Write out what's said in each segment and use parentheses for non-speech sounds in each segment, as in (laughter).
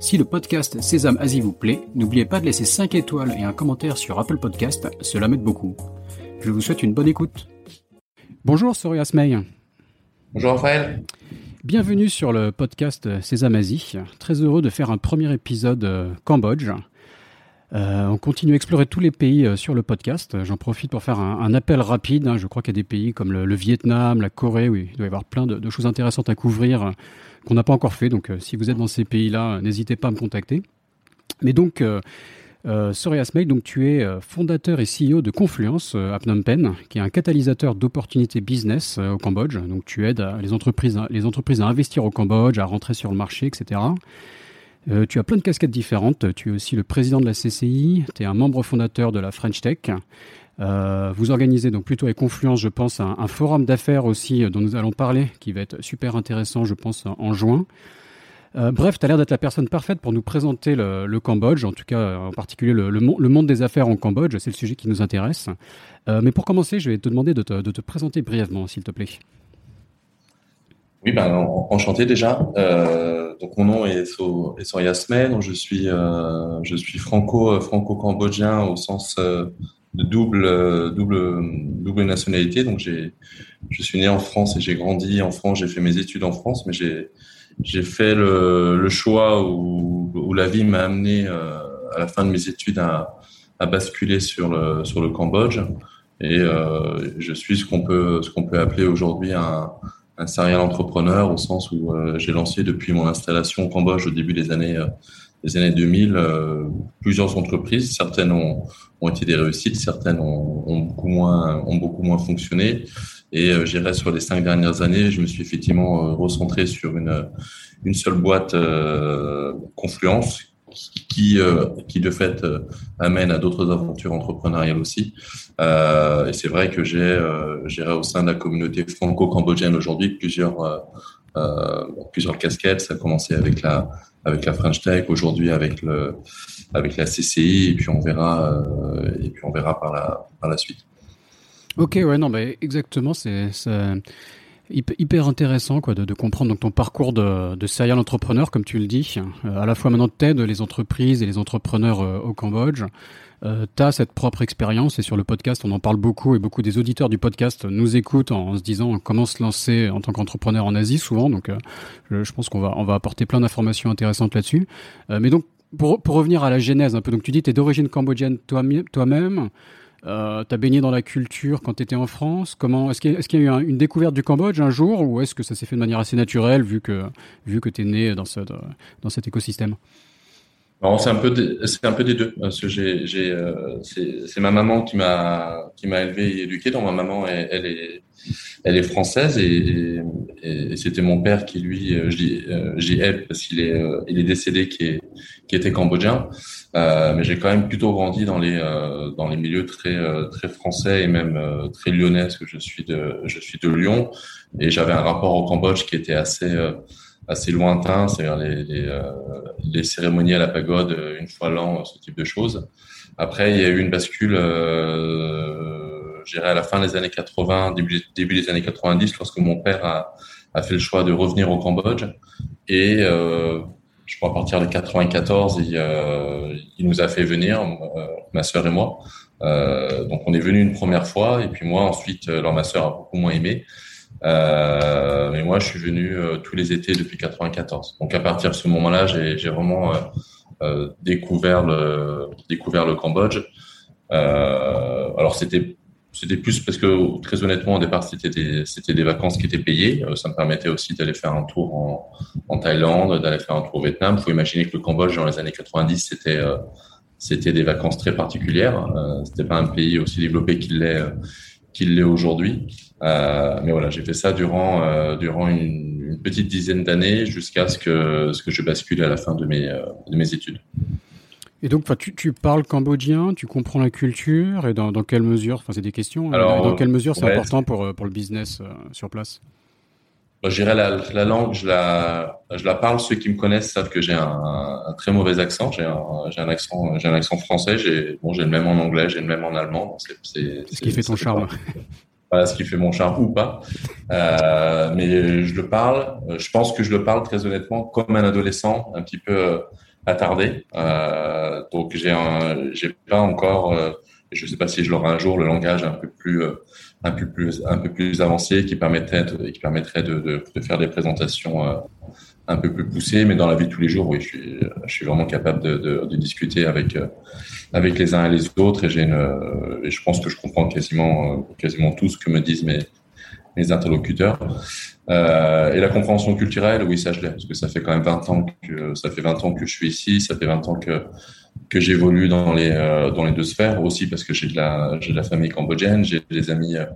Si le podcast Sésame Asie vous plaît, n'oubliez pas de laisser 5 étoiles et un commentaire sur Apple Podcast, cela m'aide beaucoup. Je vous souhaite une bonne écoute. Bonjour Soria Asmey. Bonjour Raphaël. Bienvenue sur le podcast Sésame Asie. Très heureux de faire un premier épisode euh, Cambodge. Euh, on continue à explorer tous les pays euh, sur le podcast. J'en profite pour faire un, appel rapide. Je crois qu'il y a des pays comme le, Vietnam, la Corée, où il doit y avoir plein de choses intéressantes à couvrir qu'on n'a pas encore fait. Donc, euh, si vous êtes dans ces pays-là, n'hésitez pas à me contacter. Mais donc, euh, euh, donc tu es euh, fondateur et CEO de Confluence à Phnom Penh, qui est un catalyseur d'opportunités business au Cambodge. Donc, tu aides les entreprises à investir au Cambodge, à rentrer sur le marché, etc. tu as plein de casquettes différentes. Tu es aussi le président de la CCI, tu es un membre fondateur de la French Tech. Euh, vous organisez donc plutôt avec Confluence, je pense, un, forum d'affaires aussi euh, dont nous allons parler, qui va être super intéressant, je pense, en juin. Euh, bref, tu as l'air d'être la personne parfaite pour nous présenter le, Cambodge, en tout cas en particulier le, monde des affaires en Cambodge, c'est le sujet qui nous intéresse. mais pour commencer, je vais te demander de te, présenter brièvement, s'il te plaît. Oui, ben, enchanté déjà. donc mon nom est, so, donc je suis, je suis franco, franco-cambodgien au sens de double, euh, double, double nationalité. Donc, j'ai, je suis né en France et j'ai grandi en France. J'ai fait mes études en France, mais j'ai, fait le, le choix où, où, la vie m'a amené euh, à la fin de mes études à, à, basculer sur le, sur le Cambodge. Et euh, je suis ce qu'on peut, peut appeler aujourd'hui un, un serial entrepreneur au sens où euh, j'ai lancé depuis mon installation au Cambodge au début des années, des années 2000 plusieurs entreprises. Certaines ont, ont été des réussites, certaines ont, beaucoup moins ont beaucoup moins fonctionné. Et euh, j'irai sur les cinq dernières années, je me suis effectivement euh, recentré sur une une seule boîte euh, Confluence qui euh, qui de fait amène à d'autres aventures entrepreneuriales aussi. et c'est vrai que j'ai j'irai au sein de la communauté franco-cambodgienne aujourd'hui plusieurs plusieurs casquettes. Ça a commencé avec la avec la French Tech, aujourd'hui avec le avec la CCI et puis on verra euh, et puis on verra par la par la suite. Ok, ouais, non, mais exactement, c'est hyper intéressant quoi, de, comprendre donc, ton parcours de, serial entrepreneur, comme tu le dis. Euh, à la fois maintenant, tu les entreprises et les entrepreneurs euh, au Cambodge. Euh, tu as cette propre expérience et sur le podcast, on en parle beaucoup et beaucoup des auditeurs du podcast nous écoutent en, se disant comment se lancer en tant qu'entrepreneur en Asie souvent. Donc, je, je, pense qu'on va, on va apporter plein d'informations intéressantes là-dessus. mais donc, pour, pour, revenir à la genèse un peu, donc tu dis tu es d'origine cambodgienne toi-même, euh, tu as baigné dans la culture quand tu étais en France. Comment Est-ce qu'il y, a eu une découverte du Cambodge un jour ou est-ce que ça s'est fait de manière assez naturelle vu que, vu que tu es né dans, ce, dans cet écosystème? C'est un peu c'est un peu des deux parce que j'ai j'ai euh, c'est ma maman qui m'a qui m'a élevé et éduqué. Donc ma maman elle, est elle est française et, et, c'était mon père qui lui euh, j'ai elle parce qu'il est euh, il est décédé qui est qui était cambodgien. Euh, mais j'ai quand même plutôt grandi dans les euh, dans les milieux très très français et même très lyonnais parce que je suis de je suis de Lyon. Et j'avais un rapport au Cambodge qui était assez assez lointain, c'est-à-dire les, les, euh, les, cérémonies à la pagode euh, une fois l'an, ce type de choses. Après, il y a eu une bascule, euh, à la fin des années 80, début, début des années 90, lorsque mon père a, a fait le choix de revenir au Cambodge. Et euh, je crois à partir de 94, il, euh, il nous a fait venir, euh, ma sœur et moi. donc on est venu une première fois, et puis moi ensuite, alors ma sœur a beaucoup moins aimé. Euh, mais moi, je suis venu euh, tous les étés depuis 94. Donc à partir de ce moment-là, j'ai vraiment euh, découvert le Cambodge. Alors c'était c'était plus parce que très honnêtement au départ c'était des c'était des vacances qui étaient payées. ça me permettait aussi d'aller faire un tour en, en Thaïlande, d'aller faire un tour au Vietnam. Il faut imaginer que le Cambodge dans les années 90 c'était c'était des vacances très particulières. C'était pas un pays aussi développé qu'il l'est qu'il l'est aujourd'hui. Euh, mais voilà, j'ai fait ça durant euh, durant une, une, petite dizaine d'années jusqu'à ce que ce que je bascule à la fin de mes euh, de mes études. Et donc, tu, tu parles cambodgien, tu comprends la culture, et dans, dans quelle mesure, enfin c'est des questions, Alors, dans quelle mesure c'est important pour, pour le business sur place? Bah, je dirais la, la, langue, je la, je la parle. Ceux qui me connaissent savent que j'ai un, un, très mauvais accent. J'ai un, j'ai un accent, j'ai un accent français. J'ai, bon, j'ai le même en anglais, j'ai le même en allemand. C'est, c'est, ce qui fait ton charme. Voilà, ce qui fait mon charme ou pas. Euh, mais je le parle. Je pense que je le parle très honnêtement comme un adolescent, un petit peu euh, attardé. Euh, donc j'ai j'ai pas encore. Euh, je sais pas si je l'aurai un jour le langage un peu plus euh, un peu plus un peu plus avancé qui permettrait qui permettrait de, faire des présentations euh, un peu plus poussées mais dans la vie de tous les jours oui je suis vraiment capable de, discuter avec euh, avec les uns et les autres et une et je pense que je comprends quasiment euh, quasiment tout ce que me disent mes interlocuteurs. Euh, et la compréhension culturelle oui ça je l'ai parce que ça fait quand même 20 ans que ça fait 20 ans que je suis ici ça fait 20 ans que que j'évolue dans les euh, dans les deux sphères aussi parce que j'ai de la de la famille cambodgienne, j'ai des amis euh,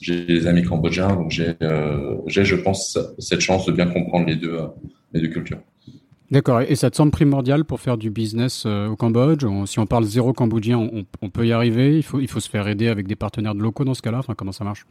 j'ai des amis cambodgiens donc j'ai euh, j'ai je pense cette chance de bien comprendre les deux les deux cultures. D'accord. Et ça te semble primordial pour faire du business au Cambodge? Si on parle zéro cambodgien, on, on, peut y arriver? Il faut, il faut se faire aider avec des partenaires de locaux dans ce cas-là? Enfin, comment ça marche?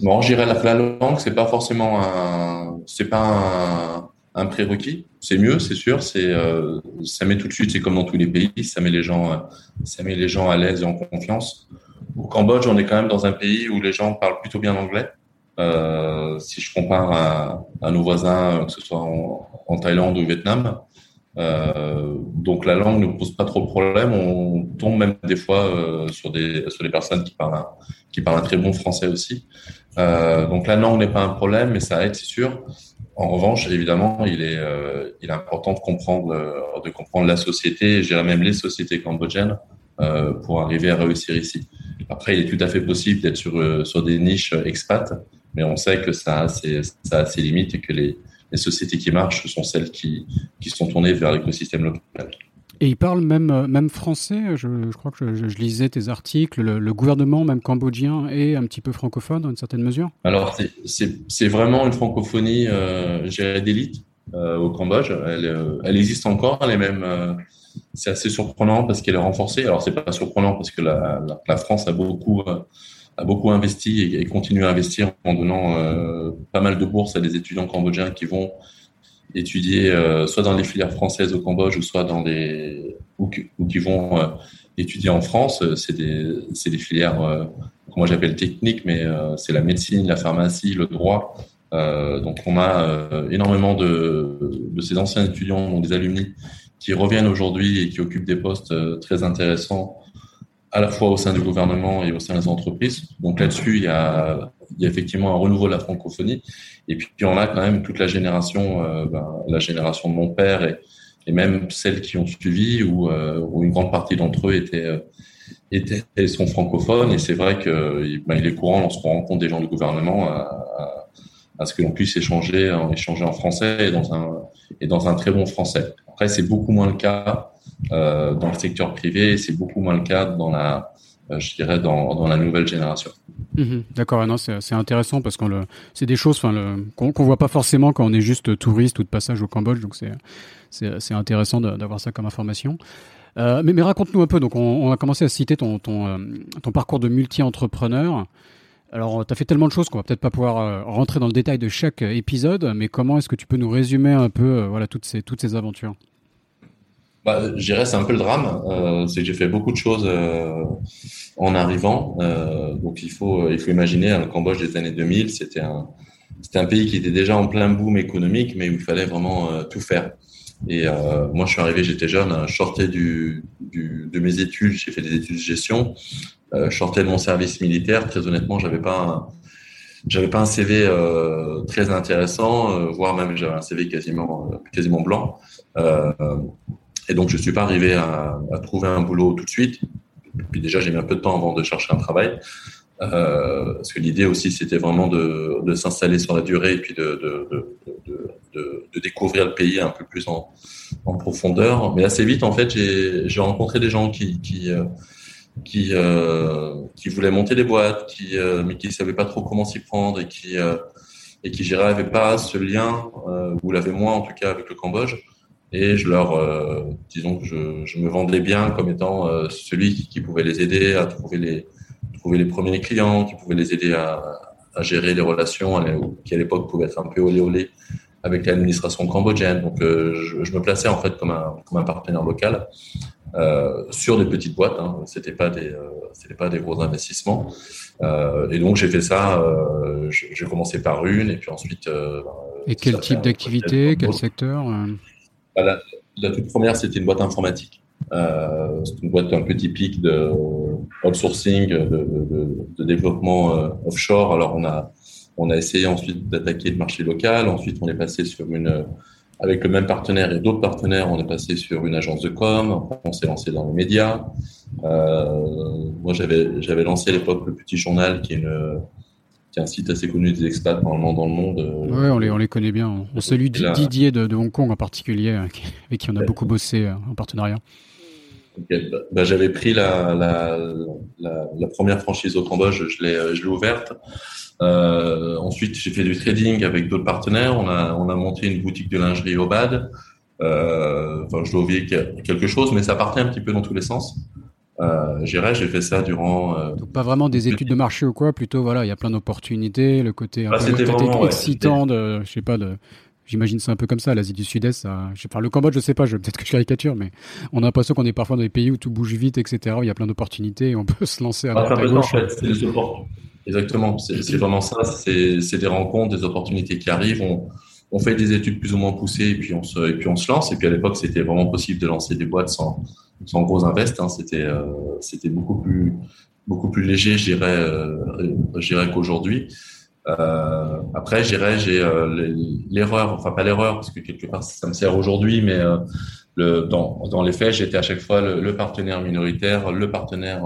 Bon, j'irais la, la langue, c'est pas forcément un, c'est pas un, un prérequis. C'est mieux, c'est sûr. C'est euh, ça met tout de suite. C'est comme dans tous les pays, ça met les gens, euh, ça met les gens à l'aise et en confiance. Au Cambodge, on est quand même dans un pays où les gens parlent plutôt bien anglais. Euh, si je compare à, nos voisins, que ce soit en, Thaïlande ou au Vietnam, euh, donc la langue ne pose pas trop de problème. On tombe même des fois euh, sur des sur des personnes qui parlent un, qui parlent un très bon français aussi. Euh, donc la langue n'est pas un problème, mais ça aide, c'est sûr. En revanche, évidemment, il est, euh, il est important de comprendre, euh, de comprendre la société, je dirais même les sociétés cambodgiennes, euh, pour arriver à réussir ici. Après, il est tout à fait possible d'être sur, euh, sur des niches expat, mais on sait que ça a ses, ça a ses limites et que les, les sociétés qui marchent sont celles qui, qui sont tournées vers l'écosystème local. Et ils parlent même, euh, même français. Je, je crois que je, je, lisais tes articles. Le, le, gouvernement, même cambodgien, est un petit peu francophone dans une certaine mesure? Alors, c'est vraiment une francophonie, euh, d'élite euh, au Cambodge. Elle, euh, elle, existe encore. Elle est même. C'est assez surprenant parce qu'elle est renforcée. Alors, c'est pas surprenant parce que la, la, la France a beaucoup a beaucoup investi et, et, continue à investir en donnant pas mal de bourses à des étudiants cambodgiens qui vont étudier euh, soit dans les filières françaises au Cambodge ou soit dans des ou, qui vont euh, étudier en France. Euh, c'est des des filières euh, que moi j'appelle techniques, mais euh, c'est la médecine, la pharmacie, le droit. donc on a énormément de de ces anciens étudiants, donc des alumni, qui reviennent aujourd'hui et qui occupent des postes très intéressants à la fois au sein du gouvernement et au sein des entreprises. Donc là-dessus, il y a, il y a effectivement un renouveau de la francophonie. Et puis, on a quand même toute la génération, euh, ben, la génération de mon père et, et même celles qui ont suivi, où, euh, où une grande partie d'entre eux étaient, euh, étaient sont francophones. Et c'est vrai que ben, il est courant lorsqu'on rencontre des gens du gouvernement à ce que l'on puisse échanger, échanger en français et dans un, très bon français. Après, c'est beaucoup moins le cas euh, dans le secteur privé, c'est beaucoup moins le cas dans la, euh, nouvelle génération. Mmh, D'accord, c'est intéressant parce que c'est des choses qu'on qu voit pas forcément quand on est juste touriste ou de passage au Cambodge, donc c'est intéressant d'avoir ça comme information. Euh, mais, raconte-nous un peu, donc on, a commencé à citer euh, ton parcours de multi-entrepreneur. Alors, tu as fait tellement de choses qu'on va peut-être pas pouvoir euh, rentrer dans le détail de chaque épisode, mais comment est-ce que tu peux nous résumer un peu voilà, toutes, ces, toutes ces aventures? Bah, je dirais c'est un peu le drame, euh, c'est que j'ai fait beaucoup de choses euh, en arrivant. Euh, donc il faut il faut imaginer le Cambodge des années 2000, c'était un c'était un pays qui était déjà en plein boom économique, mais où il fallait vraiment euh, tout faire. Et euh, moi je suis arrivé, j'étais jeune, je sortais de mes études, j'ai fait des études de gestion, je sortais de mon service militaire. Très honnêtement, j'avais pas j'avais pas un CV euh, très intéressant, euh, voire même j'avais un CV quasiment quasiment blanc. Euh, et donc, je suis pas arrivé à, trouver un boulot tout de suite. Puis déjà, j'ai mis un peu de temps avant de chercher un travail. Euh, parce que l'idée aussi, c'était vraiment de, de s'installer sur la durée et puis de, de, de, découvrir le pays un peu plus en, en profondeur. Mais assez vite, en fait, j'ai rencontré des gens qui, euh, qui, euh, qui voulaient monter des boîtes, qui, euh, mais qui savaient pas trop comment s'y prendre et qui, euh, et qui, j'irais, n'avaient pas ce lien, ou l'avaient moins en tout cas avec le Cambodge. et je leur, disons je, me vendais bien comme étant celui qui, pouvait les aider à trouver les, trouver les premiers clients, qui pouvait les aider à, à gérer les relations, qui à l'époque pouvaient être un peu olé olé avec l'administration cambodgienne. Donc, je, je, me plaçais en fait comme un, comme un partenaire local euh, sur des petites boîtes. Hein. C'était pas des, euh, c'était pas des gros investissements. Euh, et donc j'ai fait ça. J'ai commencé par une et puis ensuite. Euh, et quel type d'activité, quel secteur bah, la, la, toute première, c'était une boîte informatique. c'est une boîte un peu typique de outsourcing, de, de, de développement offshore. Alors on a on a essayé ensuite d'attaquer le marché local. Ensuite, on est passé sur une avec le même partenaire et d'autres partenaires, on est passé sur une agence de com, on s'est lancé dans les médias. Euh, moi, j'avais j'avais lancé à l'époque le Petit Journal, qui est, une, qui est un site assez connu des expats normalement dans le monde. Oui, on les, on les connaît bien. On salue Didier de, de, Hong Kong en particulier, euh, avec qui on a beaucoup bossé euh, en partenariat. Bah, bah, j'avais pris la, la, la, la, première franchise au Cambodge, je l'ai ouverte. Euh, ensuite, j'ai fait du trading avec d'autres partenaires. On a, on a monté une boutique de lingerie au BAD. Euh, enfin, je dois oublier quelque chose, mais ça partait un petit peu dans tous les sens. Euh, j'ai fait ça durant. Euh, Donc pas vraiment des études de marché ou quoi, plutôt voilà, il y a plein d'opportunités, le côté un bah, peu vraiment, excitant de, je sais pas, de, j'imagine c'est un peu comme ça, l'Asie du Sud-Est. Parle le Cambodge, je sais pas, peut-être que je caricature, mais on a l'impression qu'on est parfois dans des pays où tout bouge vite, etc. Où il y a plein d'opportunités et on peut (laughs) se lancer à droite à gauche. En fait, Exactement, c'est vraiment ça. C'est des rencontres, des opportunités qui arrivent. On, fait des études plus ou moins poussées et puis on se, lance. Et puis à l'époque, c'était vraiment possible de lancer des boîtes sans, gros invest. Hein. C'était euh, beaucoup plus léger, je dirais, euh, qu'aujourd'hui. Euh, après, je dirais, j'ai l'erreur, enfin pas l'erreur, parce que quelque part ça me sert aujourd'hui, mais dans, les faits, j'étais à chaque fois le, partenaire minoritaire, le partenaire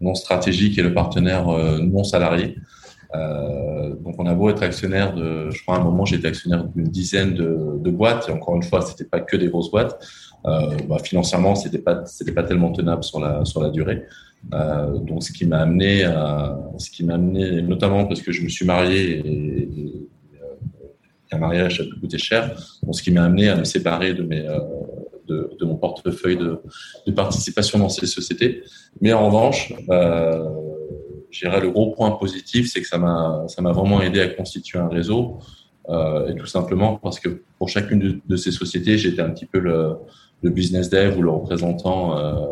non stratégique et le partenaire euh, non salarié. Euh, donc on a beau être actionnaire de, je crois à un moment j'étais actionnaire d'une dizaine de, boîtes et encore une fois c'était pas que des grosses boîtes. Euh, bah, financièrement c'était pas c'était pas tellement tenable sur la sur la durée. Euh, donc ce qui m'a amené ce qui m'a amené notamment parce que je me suis marié et, un mariage ça peut coûter cher. Ce qui m'a amené à me séparer de mes euh, de, mon portefeuille de, participation dans ces sociétés. Mais en revanche, euh, le gros point positif, c'est que ça m'a vraiment aidé à constituer un réseau. Euh, et tout simplement parce que pour chacune de, ces sociétés, j'étais un petit peu le, le, business dev ou le représentant, euh,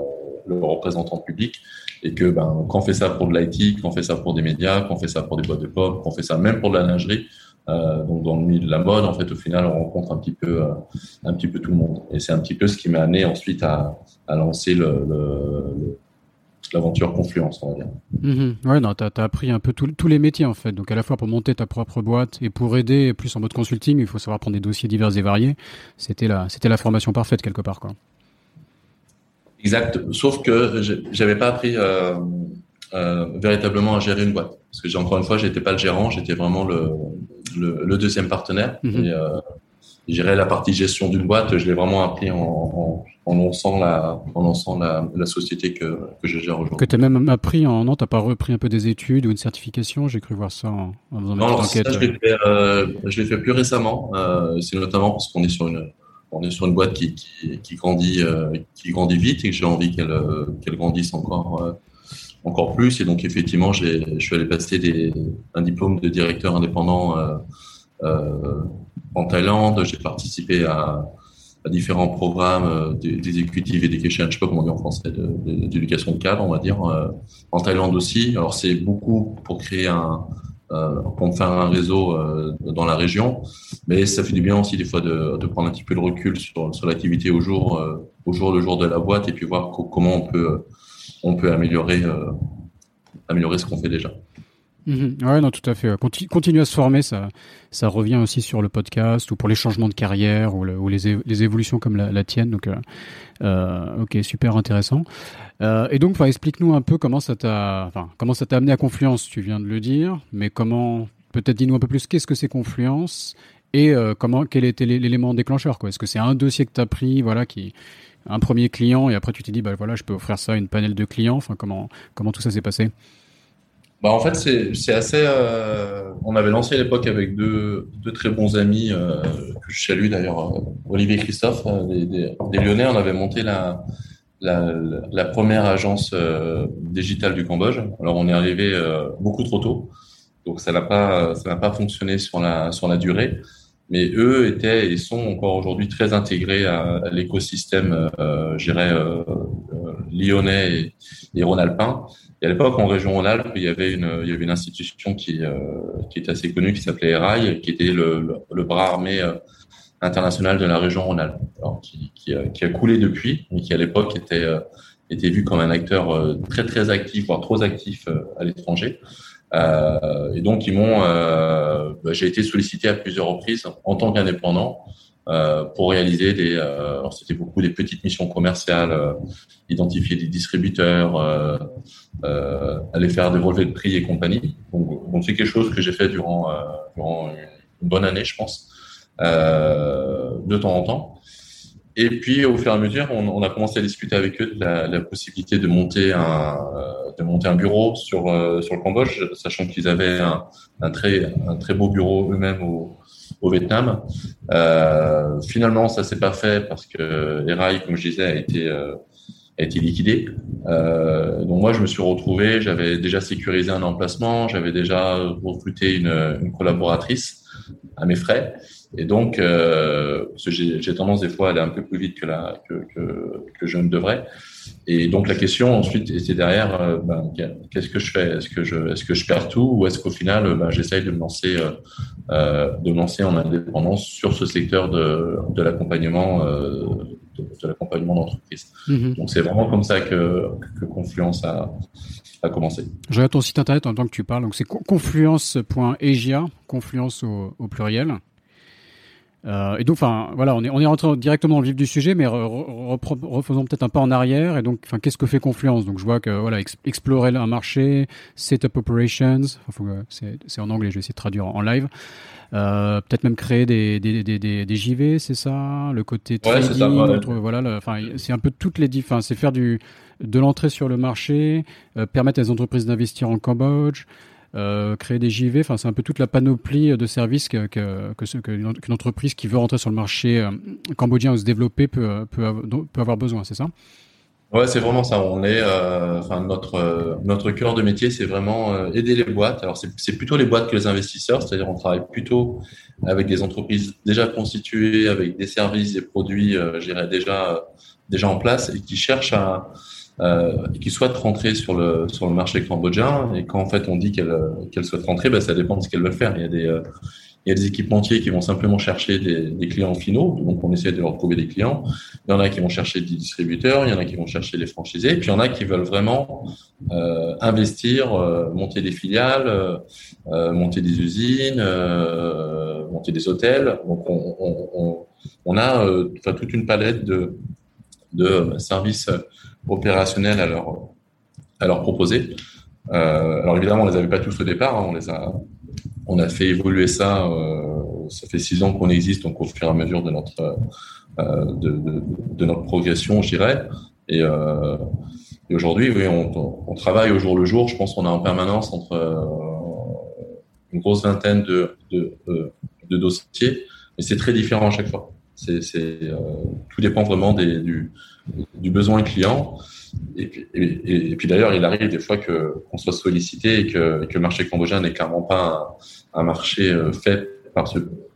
le représentant public. Et que ben, quand on fait ça pour de l'IT, quand on fait ça pour des médias, quand on fait ça pour des boîtes de pop, quand on fait ça même pour de la lingerie, euh, donc dans le milieu de la mode, en fait, au final, on rencontre un petit peu, euh, un petit peu tout le monde. Et c'est un petit peu ce qui m'a amené ensuite à, à lancer le, l'aventure Confluence, on va dire. Mm Ouais, non, t'as as appris un peu tous les métiers en fait. Donc à la fois pour monter ta propre boîte et pour aider plus en mode consulting, il faut savoir prendre des dossiers divers et variés. C'était la, c'était la formation parfaite quelque part, quoi. Exact. Sauf que j'avais pas appris euh, euh, véritablement à gérer une boîte. Parce que encore une fois, j'étais pas le gérant, j'étais vraiment le, le, le, deuxième partenaire. Mm -hmm. Et, euh, gérer la partie gestion d'une boîte, je l'ai vraiment appris en, en, en, lançant la, en lançant la, la société que, que je gère aujourd'hui. Que tu as même appris en, non, t'as pas repris un peu des études ou une certification? J'ai cru voir ça en, en faisant non, enquête. Ça, je l'ai fait, euh, je l'ai fait plus récemment. Euh, c'est notamment parce qu'on est sur une, on est sur une boîte qui, qui, qui grandit, euh, qui grandit vite et que j'ai envie qu'elle, qu'elle grandisse encore, encore plus. Et donc, effectivement, je suis allé passer un diplôme de directeur indépendant euh, euh, en Thaïlande. J'ai participé à, différents programmes euh, des executive education, je sais pas comment on dit en français, d'éducation de, de, cadre, on va dire. En Thaïlande aussi. Alors, c'est beaucoup pour créer un, euh, pour faire un réseau dans la région. Mais ça fait du bien aussi des fois de, de prendre un petit peu de recul sur, sur l'activité au jour, au jour le jour de la boîte et puis voir comment on peut on peut améliorer, euh, améliorer ce qu'on fait déjà. Mmh. Ouais, non, tout à fait. Continue, à se former, ça, ça revient aussi sur le podcast ou pour les changements de carrière ou, le, ou les, les, évolutions comme la, tienne. Donc, euh, euh, ok, super intéressant. Et donc, explique-nous un peu comment ça t'a, enfin, comment ça t'a amené à Confluence. Tu viens de le dire, mais comment, peut-être dis-nous un peu plus, qu'est-ce que c'est Confluence et comment, quel était l'élément déclencheur, quoi? Est-ce que c'est un dossier que tu as pris, voilà, qui, un premier client et après tu t'es dit bah voilà je peux offrir ça à une panel de clients enfin comment comment tout ça s'est passé? Bah, en fait, c'est assez. Euh, on avait lancé à l'époque avec deux, deux, très bons amis, euh, que je salue d'ailleurs, euh, Olivier et Christophe, des, Lyonnais. On avait monté la, la, la première agence digitale du Cambodge. Alors, on est arrivé beaucoup trop tôt, donc ça n'a pas, ça n'a pas fonctionné sur la, sur la durée. Mais eux étaient et sont encore aujourd'hui très intégrés à, l'écosystème, euh, je dirais, lyonnais et, et rhône-alpin. Et à l'époque, en région Rhône-Alpes, il y avait une, il y avait une institution qui, euh, qui est assez connue, qui s'appelait ERAI, qui était le, le, bras armé euh, international de la région Rhône-Alpes, qui, qui, qui, a coulé depuis, mais qui à l'époque était, euh, était vu comme un acteur très très actif, voire trop actif à l'étranger. Et donc, ils m'ont, bah, j'ai été sollicité à plusieurs reprises en tant qu'indépendant euh, pour réaliser des, euh, alors c'était beaucoup des petites missions commerciales, euh, identifier des distributeurs, aller faire des relevés de prix et compagnie. Donc, donc c'est quelque chose que j'ai fait durant, durant une bonne année, je pense, de temps en temps. Et puis, au fur et à mesure, on, on a commencé à discuter avec eux de la, la possibilité de monter un, de monter un bureau sur, sur le Cambodge, sachant qu'ils avaient un, un, très, un très beau bureau eux-mêmes au, au Vietnam. Euh, finalement, ça s'est pas fait parce que les rails, comme je disais, a été euh, a été liquidé. Euh, donc moi, je me suis retrouvé, j'avais déjà sécurisé un emplacement, j'avais déjà recruté une, une collaboratrice à mes frais. Et donc, euh, j'ai tendance des fois à aller un peu plus vite que, la, que, que, que je ne devrais. Et donc la question ensuite était derrière, euh, ben, qu'est-ce que je fais? Est-ce que je, est-ce que je perds tout? Ou est-ce qu'au final, ben, j'essaye de me lancer, euh, de me lancer en indépendance sur ce secteur de, de l'accompagnement, de, de l'accompagnement d'entreprise. Mm-hmm. Donc c'est vraiment comme ça que, que Confluence a, a commencé. Je regarde ton site internet en tant que tu parles. Donc c'est confluence.egia, confluence au, au pluriel. Euh, et donc, enfin, voilà, on est, on est rentré directement dans le vif du sujet, mais refaisons peut-être un pas en arrière. Et donc, enfin, qu'est-ce que fait Confluence? Donc, je vois que voilà, explorer un marché, setup operations, c'est en anglais, je vais essayer de traduire en, live. Euh, peut-être même créer des, des, des, des, des JV, c'est ça? Le côté trading, ouais, ça, voilà, enfin, c'est un peu toutes les enfin, c'est faire du de l'entrée sur le marché, euh, permettre à les entreprises d'investir en Cambodge. Euh, créer des JV. Enfin, c'est un peu toute la panoplie de services qu'une entreprise qui veut rentrer sur le marché euh, cambodgien ou se développer peut, peut avoir besoin, c'est ça? Ouais, c'est vraiment ça. On est, euh, notre cœur de métier, c'est vraiment aider les boîtes. Alors, c'est plutôt les boîtes que les investisseurs, c'est-à-dire on travaille plutôt avec des entreprises déjà constituées, avec des services, des produits, déjà déjà en place et qui cherchent à euh, qui souhaitent rentrer sur le sur le marché cambodgien et quand en fait on dit qu'elle qu'elle souhaite rentrer, ben, ça dépend de ce qu'elle veut faire. Il y a des euh, il y a des équipementiers qui vont simplement chercher des, des, clients finaux, donc on essaie de leur trouver des clients. Il y en a qui vont chercher des distributeurs, il y en a qui vont chercher les franchisés, puis il y en a qui veulent vraiment euh, investir, euh, monter des filiales, euh, monter des usines, monter des hôtels. Donc on, on, on, on a toute une palette de, de services opérationnels à leur, à leur proposer. Euh, alors évidemment, on les avait pas tous au départ, hein, on les a, on a fait évoluer ça. Euh, ça fait six ans qu'on existe, donc au fur et à mesure de notre euh, de, notre progression, je dirais. Et, euh, aujourd'hui, oui, on, travaille au jour le jour. Je pense qu'on a en permanence entre euh, une grosse vingtaine de, de, de dossiers, mais c'est très différent à chaque fois. C'est, euh, tout dépend vraiment des, du, du besoin client. Et puis, et, et puis d'ailleurs, il arrive des fois que qu'on soit sollicité et que, que le marché cambodgien n'est clairement pas un, un marché euh, fait par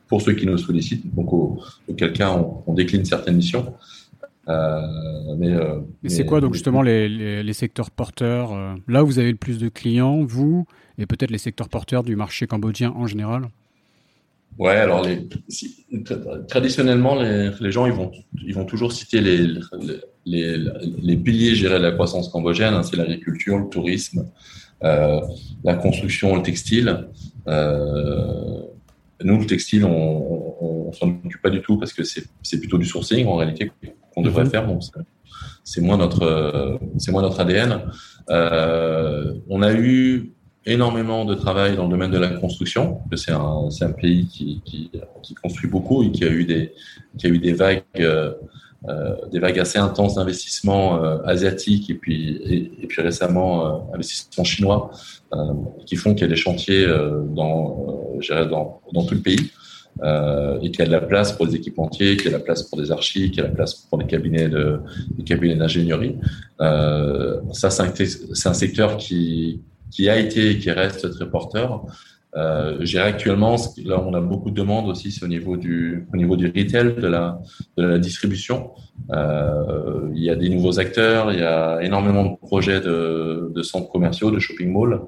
pour ceux qui nous sollicitent. Donc, au, auquel cas, on, on décline certaines missions. Euh, mais, euh, mais c'est quoi donc justement les, les, les secteurs porteurs Là où vous avez le plus de clients, vous, et peut-être les secteurs porteurs du marché cambodgien en général? Ouais, alors les, si, traditionnellement, les, les, gens ils vont, ils vont toujours citer les, les, les piliers gérés de la croissance cambodgienne. Hein, c'est l'agriculture, le tourisme, euh, la construction, le textile. Euh, nous, le textile, on, on s'en occupe pas du tout parce que c'est plutôt du sourcing en réalité qu'on devrait mhm. faire. Bon, c'est moins notre, c'est moins notre ADN. Euh, on a eu énormément de travail dans le domaine de la construction. C'est un, un pays qui, qui, construit beaucoup et qui a eu des, qui a eu des vagues euh, des vagues assez intenses d'investissement asiatiques et puis, et, puis récemment investissement chinois qui font qu'il y a des chantiers dans, dans, dans tout le pays. Euh, et qu'il y a de la place pour les équipementiers, qu'il y a de la place pour des archives, qu'il y a de la place pour les cabinets de, les cabinets d'ingénierie. Euh, ça, c'est un, secteur qui, qui a été et qui reste très porteur. Euh, J'ai actuellement, là, on a beaucoup de demandes aussi, c'est au niveau du, au niveau du retail, de la, de la distribution. Euh, il y a des nouveaux acteurs, il y a énormément de projets de, de centres commerciaux, de shopping malls.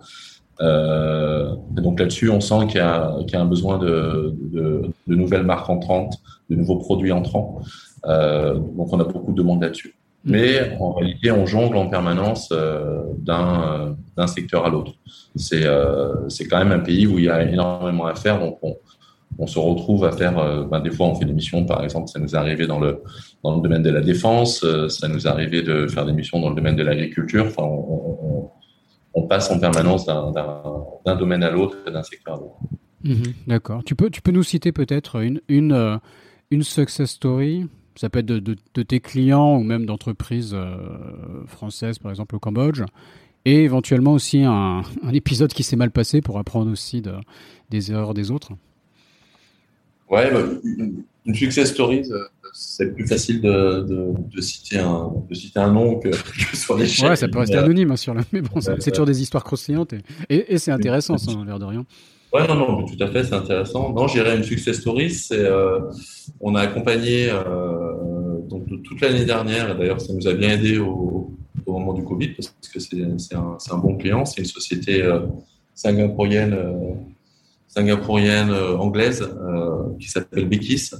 Euh, donc là-dessus, on sent qu'il y, y, a un besoin de, de, de, nouvelles marques entrantes, de nouveaux produits entrants. Euh, donc on a beaucoup de demandes là-dessus. Mm. Mais en réalité, on jongle en permanence euh, d'un secteur à l'autre. C'est euh, quand même un pays où il y a énormément à faire. Donc on, on se retrouve à faire, euh, ben des fois on fait des missions, par exemple, ça nous est arrivé dans le, dans le domaine de la défense, euh, ça nous est arrivé de faire des missions dans le domaine de l'agriculture. Enfin, on, on, on passe en permanence d'un domaine à l'autre, d'un secteur à l'autre. Mhm, d'accord. Tu peux, tu peux nous citer peut-être une, une, euh, une success story? Ça peut être de, de, tes clients ou même d'entreprises euh, françaises, par exemple au Cambodge, et éventuellement aussi un, (laughs) un épisode qui s'est mal passé pour apprendre aussi de, des erreurs des autres. Ouais, bah, une, success story, euh, c'est plus facile de, de, citer un, de citer un nom que, (laughs) que sur les chaînes. Ouais, ça peut rester anonyme hein, sur le. Mais bon, c'est toujours des histoires croustillantes et, et, c'est intéressant, ça, l'air de rien. Ouais, non, non, tout à fait, c'est intéressant. Non, j'irais une success story. C'est, euh, on a accompagné euh, toute l'année dernière, et d'ailleurs, ça nous a bien aidé au, moment du Covid parce que c'est, c'est, un, bon client. C'est une société euh, singapourienne singapourienne anglaise qui s'appelle Bekis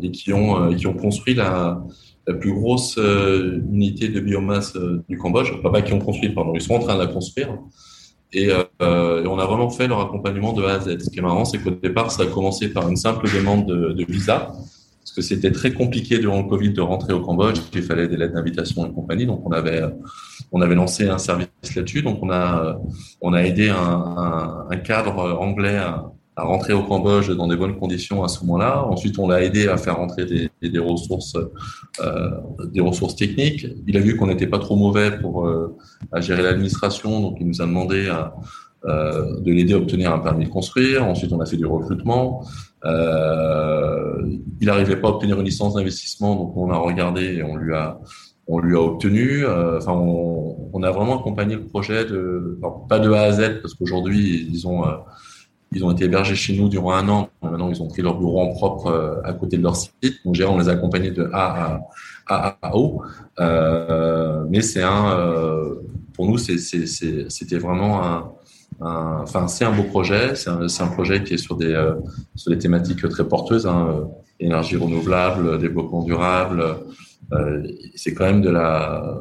et qui ont qui ont construit la, la plus grosse unité de biomasse du Cambodge. Enfin, pas qui ont construit, pardon, ils sont en train de la construire. Et, euh, et, on a vraiment fait leur accompagnement de A à Z. Ce qui est marrant, c'est qu'au départ, ça a commencé par une simple demande de, visa que c'était très compliqué durant le Covid de rentrer au Cambodge. Il fallait des lettres d'invitation et compagnie. Donc, on avait, on avait lancé un service là-dessus. Donc, on a, on a aidé un, un, cadre anglais à, à, rentrer au Cambodge dans des bonnes conditions à ce moment-là. Ensuite, on l'a aidé à faire rentrer des, des ressources, euh, des ressources techniques. Il a vu qu'on n'était pas trop mauvais pour euh, à gérer l'administration. Donc, il nous a demandé euh, de l'aider à obtenir un permis de construire. Ensuite, on a fait du recrutement. Euh, il n'arrivait pas à obtenir une licence d'investissement, donc on a regardé et on lui a on lui a obtenu. Euh, enfin, on, on, a vraiment accompagné le projet de pas de A à Z parce qu'aujourd'hui ils ont euh, ils ont été hébergés chez nous durant un an. Maintenant, ils ont pris leur bureau en propre euh, à côté de leur site. Donc, on les a accompagnés de A à, A à O. Euh, mais c'est un, pour nous, c'était vraiment un, enfin, c'est un beau projet. C'est un, projet qui est sur des, euh, sur des thématiques très porteuses, hein, euh, énergie renouvelable, développement durable. Euh, c'est quand même de la,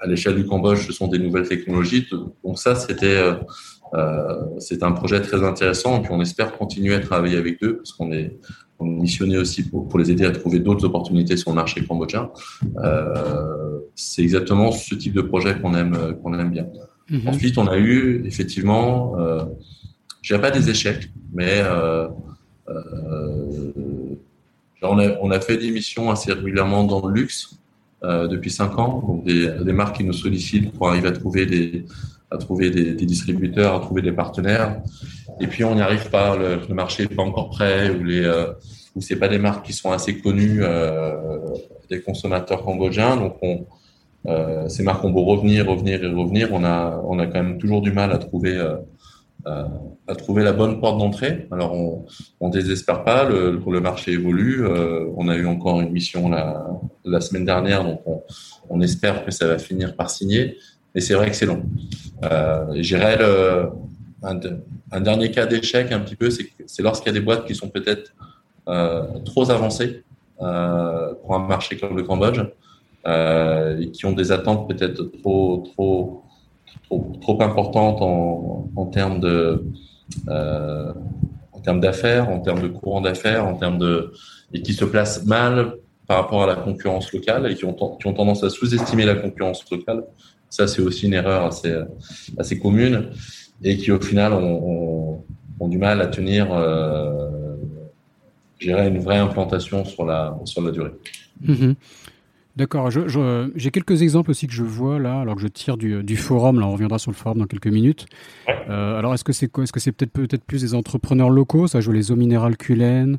à l'échelle du Cambodge, ce sont des nouvelles technologies. Donc ça, c'était, euh, c'est un projet très intéressant. Et puis on espère continuer à travailler avec eux parce qu'on est, on est missionné aussi pour, pour, les aider à trouver d'autres opportunités sur le marché cambodgien. Euh, c'est exactement ce type de projet qu'on aime, qu'on aime bien. Mhm. Ensuite, on a eu effectivement, euh, je dirais pas des échecs, mais euh, euh, on, a, on a fait des missions assez régulièrement dans le luxe euh, depuis cinq ans, donc des, des, marques qui nous sollicitent pour arriver à trouver des à trouver des, distributeurs, à trouver des partenaires. Et puis on n'y arrive pas, le, marché n'est pas encore prêt, ou les euh, c'est pas des marques qui sont assez connues euh, des consommateurs cambodgiens, donc on euh, ces marques ont beau revenir, revenir et revenir, on a, on quand même toujours du mal à trouver, euh, à trouver la bonne porte d'entrée. Alors on, on désespère pas, le, marché évolue. On a eu encore une mission la, semaine dernière, donc on, on, espère que ça va finir par signer. Mais c'est vrai que c'est long. Euh, J'irais un, dernier cas d'échec un petit peu, c'est lorsqu'il y a des boîtes qui sont peut-être euh, trop avancées euh, pour un marché comme le Cambodge euh, et qui ont des attentes peut-être trop, trop, trop, importantes en, termes de, en termes d'affaires, en termes de courant d'affaires, en termes de, et qui se placent mal par rapport à la concurrence locale et qui ont tendance à sous-estimer la concurrence locale. Ça, c'est aussi une erreur assez, assez commune et qui, au final, ont, ont, ont du mal à tenir, euh, une vraie implantation sur la, sur la durée. Mhm. D'accord. J'ai quelques exemples aussi que je vois là, alors que je tire du, forum. Là, on reviendra sur le forum dans quelques minutes. alors, est-ce que c'est Est-ce que c'est peut-être peut-être plus des entrepreneurs locaux? Ça, je vois les eaux minérales Cullen,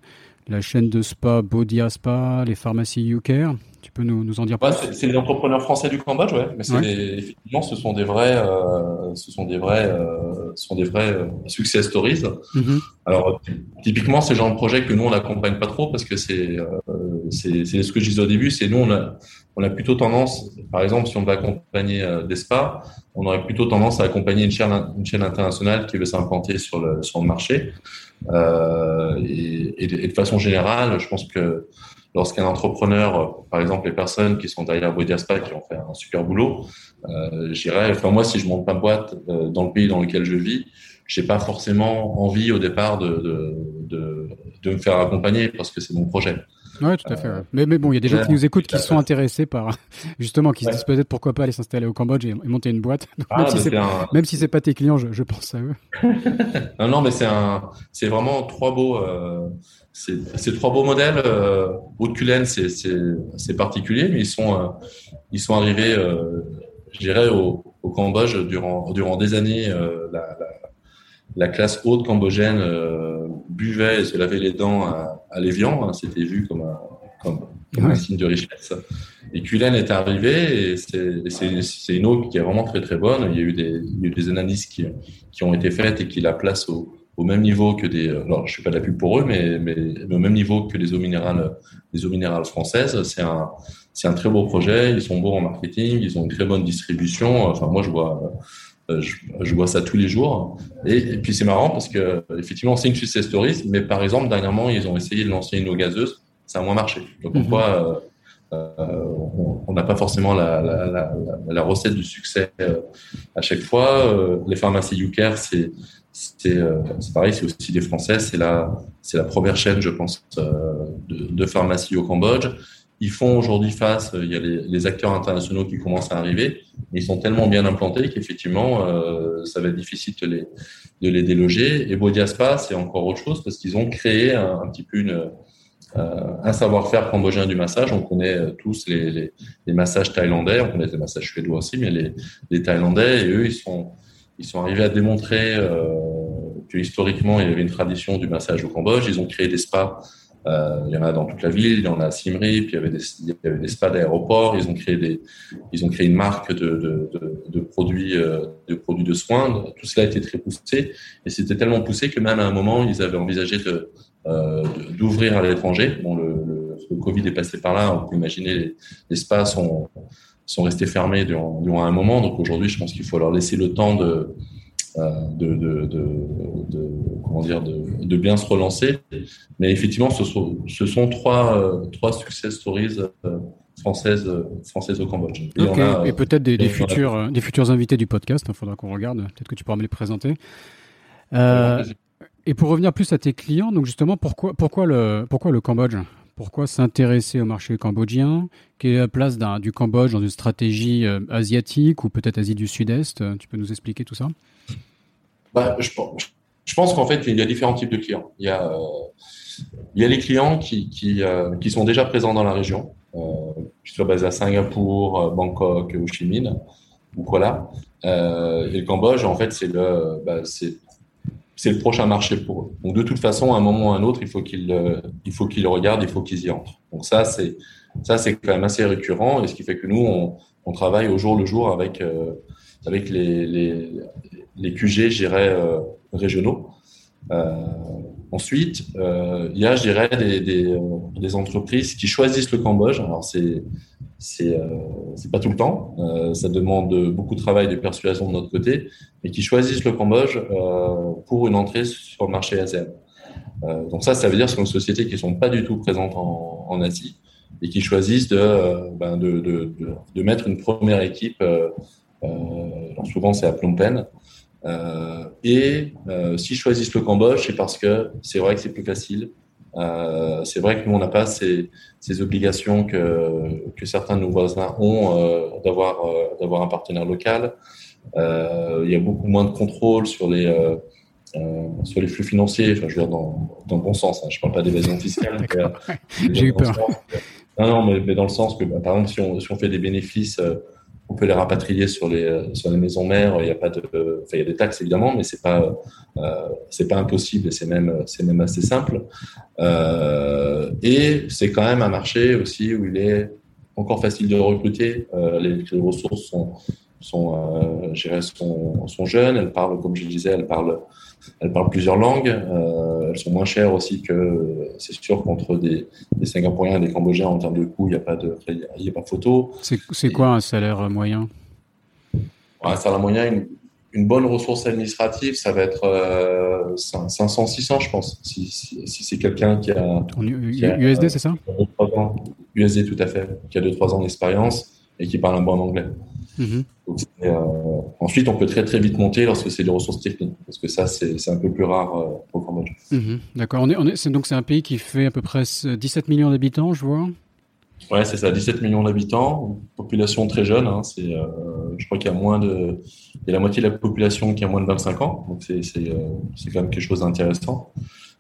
la chaîne de spa Bodia Spa, les pharmacies UCare. Tu peux nous, nous en dire plus? C'est les entrepreneurs français du Cambodge, ouais. Mais effectivement, ce sont des vrais, euh, ce sont des vrais, euh, ce sont des vrais euh, success stories. Mm-hmm. Alors, typiquement, c'est le genre de projet que nous on n'accompagne pas trop parce que c'est, c'est, ce que je disais au début, c'est nous on a, on a plutôt tendance, par exemple, si on va accompagner des spas, on aurait plutôt tendance à accompagner une chaîne, internationale qui veut s'implanter sur le, marché. et, et, de façon générale, je pense que lorsqu'un entrepreneur, par exemple les personnes qui sont derrière Bodiaspa qui ont fait un super boulot, euh, j'irais, enfin moi si je monte ma boîte euh, dans le pays dans lequel je vis, j'ai pas forcément envie au départ de, de me faire accompagner parce que c'est mon projet. Oui, tout à fait. Mais, mais, bon, il y a des gens qui nous écoutent qui sont intéressés par, (laughs) justement, qui se disent peut-être pourquoi pas aller s'installer au Cambodge et, monter une boîte. (laughs) Ah, même, si c'est pas tes clients, je, pense à eux. (laughs) non, non, mais c'est un, c'est vraiment trois beaux, euh, c'est trois beaux modèles. Euh, Haute-Culène, c'est particulier, mais ils sont, euh, ils sont arrivés, euh, je dirais, au, au, Cambodge durant, durant des années. Euh, la, la, la, classe haute cambodgienne euh, buvait et se lavait les dents à, à l'Évian. Hein, C'était vu comme un, comme, un signe de richesse. Et Culène est arrivé et c'est une eau qui est vraiment très très bonne. Il y a eu des, il y a eu des analyses qui, qui ont été faites et qui la placent au, au même niveau que des. Alors, je suis pas de la pub pour eux, mais, mais, au même niveau que les eaux minérales, les eaux minérales françaises. C'est un, c'est un très beau projet. Ils sont bons en marketing, ils ont une très bonne distribution. Enfin, moi, je vois. Euh, je, vois ça tous les jours. Et, puis c'est marrant parce que effectivement c'est une success story, mais par exemple dernièrement ils ont essayé de lancer une eau gazeuse, ça a moins marché. Donc on mhm. voit euh, on n'a pas forcément la, la, la, la, recette du succès euh, à chaque fois. Euh, les pharmacies UCare, c'est euh, pareil, c'est aussi des Français. C'est la, première chaîne, je pense, euh, de, de, pharmacie au Cambodge. Ils font aujourd'hui face, il y a les, acteurs internationaux qui commencent à arriver, mais ils sont tellement bien implantés qu'effectivement, euh, ça va être difficile de les, déloger. Et Bodiaspa, c'est encore autre chose parce qu'ils ont créé un, petit peu euh, un savoir-faire cambodgien du massage. On connaît tous les, massages thaïlandais, on connaît les massages suédois aussi, mais les, Thaïlandais, et eux, ils sont, ils sont arrivés à démontrer euh, que historiquement, il y avait une tradition du massage au Cambodge. Ils ont créé des spas. Euh, il y en a dans toute la ville, il y en a à Siem Reap, il y avait des, il y avait des spas d'aéroport. Ils ont créé des, ils ont créé une marque de, de, de, de produits, euh, de produits de soins. Tout cela a été très poussé et c'était tellement poussé que même à un moment, ils avaient envisagé de euh, d'ouvrir à l'étranger. Bon, le, le, le, Covid est passé par là. On peut imaginer les, les spas sont sont restés fermés durant, durant un moment. Donc aujourd'hui, je pense qu'il faut leur laisser le temps de, de, de, comment dire, de, bien se relancer. Mais effectivement, ce sont, ce sont trois, euh, trois success stories euh, françaises, françaises au Cambodge. Et, et peut-être des, des futurs, des futurs invités du podcast. Il faudra qu'on regarde. Peut-être que tu pourras me les présenter. Euh, et pour revenir plus à tes clients, donc justement, pourquoi, pourquoi, le, pourquoi le Cambodge? Pourquoi s'intéresser au marché cambodgien? Quelle est la place du Cambodge dans une stratégie euh, asiatique ou peut-être Asie du Sud-Est? Tu peux nous expliquer tout ça? Bah, je, pense qu'en fait, il y a différents types de clients. Il y a, euh, les clients euh, qui, sont déjà présents dans la région, euh, qu'ils soient basés à Singapour, Bangkok, Ho Chi Minh, ou voilà. et le Cambodge, en fait, c'est le, bah, c'est le prochain marché pour eux. Donc de toute façon, à un moment ou à un autre, il faut qu'ils euh, regardent, il faut qu'ils y entrent. Donc ça c'est quand même assez récurrent et ce qui fait que nous on, travaille au jour le jour avec euh, les, les QG, je dirais euh, régionaux. Euh, ensuite, il y a, je dirais, des, des, entreprises qui choisissent le Cambodge. Alors c'est c'est euh, pas tout le temps. Euh, ça demande beaucoup de travail de persuasion de notre côté, mais qui choisissent le Cambodge euh, pour une entrée sur le marché ASEAN. Euh, donc ça, ça veut dire que ce sont des sociétés qui sont pas du tout présentes en, Asie et qui choisissent de, euh, ben de, de, de, mettre une première équipe. Euh, souvent, c'est à Phnom Penh. Et s'ils choisissent le Cambodge, c'est parce que c'est vrai que c'est plus facile euh, c'est vrai que nous, on n'a pas ces, ces, obligations que, que certains de nos voisins ont euh, d'avoir euh, d'avoir un partenaire local. Euh, il y a beaucoup moins de contrôle sur les euh, sur les flux financiers. Enfin, je veux dire dans, dans le bon sens. Hein. Je parle pas d'évasion fiscale. J'ai eu peur. Non, non, mais, dans le sens que, bah, par exemple, si on, si on fait des bénéfices, euh, on peut les rapatrier sur les, euh, sur les maisons mères. Il y a pas de, enfin, il y a des taxes évidemment, mais c'est pas, euh, c'est pas impossible et c'est même, c'est même assez simple. Euh, et c'est quand même un marché aussi où il est encore facile de recruter. Les, ressources sont, sont, sont, sont jeunes. Elles parlent, comme je disais, elles parlent elles parlent plusieurs langues. Euh, elles sont moins chères aussi que, c'est sûr, qu'entre des, des, Singapouriens et des Cambodgiens en termes de coût, il n'y a pas de, il y a pas photo. C'est quoi un salaire moyen? Un salaire moyen, une, une, bonne ressource administrative, ça va être euh, 500, 600, je pense. Si, si, si c'est quelqu'un qui a, en USD, c'est ça? USD, tout à fait, qui a 2-3 ans d'expérience et qui parle un bon anglais. Donc, euh, ensuite, on peut très très vite monter lorsque c'est des ressources techniques, parce que ça, c'est un peu plus rare euh, au Cambodge. Mm-hmm. D'accord. On est, on est, donc c'est un pays qui fait à peu près 17 millions d'habitants, je vois. Ouais, c'est ça, 17 millions d'habitants, population très jeune. Hein, c'est, euh, je crois qu'il y a moins de, il y a la moitié de la population qui a moins de 25 ans, donc c'est euh, quand même quelque chose d'intéressant.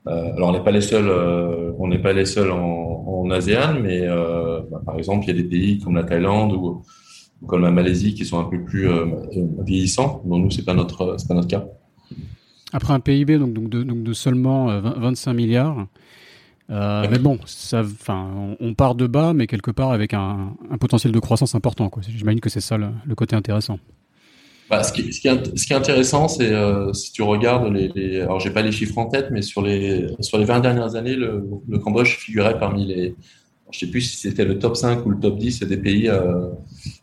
Euh, alors on n'est pas les seuls, euh, on n'est pas les seuls en, en ASEAN, mais euh, bah, par exemple il y a des pays comme la Thaïlande ou comme la Malaisie qui sont un peu plus euh, vieillissants. Bon, nous c'est pas notre, c'est pas notre cas. Après un PIB donc, donc, de, donc de seulement 25 milliards. Euh, mais bon, ça, on, on, part de bas, mais quelque part avec un, un potentiel de croissance important. J'imagine que c'est ça le, le, côté intéressant. Bah, ce, qui, ce, qui est, ce, qui, est, intéressant, c'est euh, si tu regardes les, les alors j'ai pas les chiffres en tête, mais sur les sur les 20 dernières années, le, le Cambodge figurait parmi les, je sais plus si c'était le top 5 ou le top 10 des pays euh,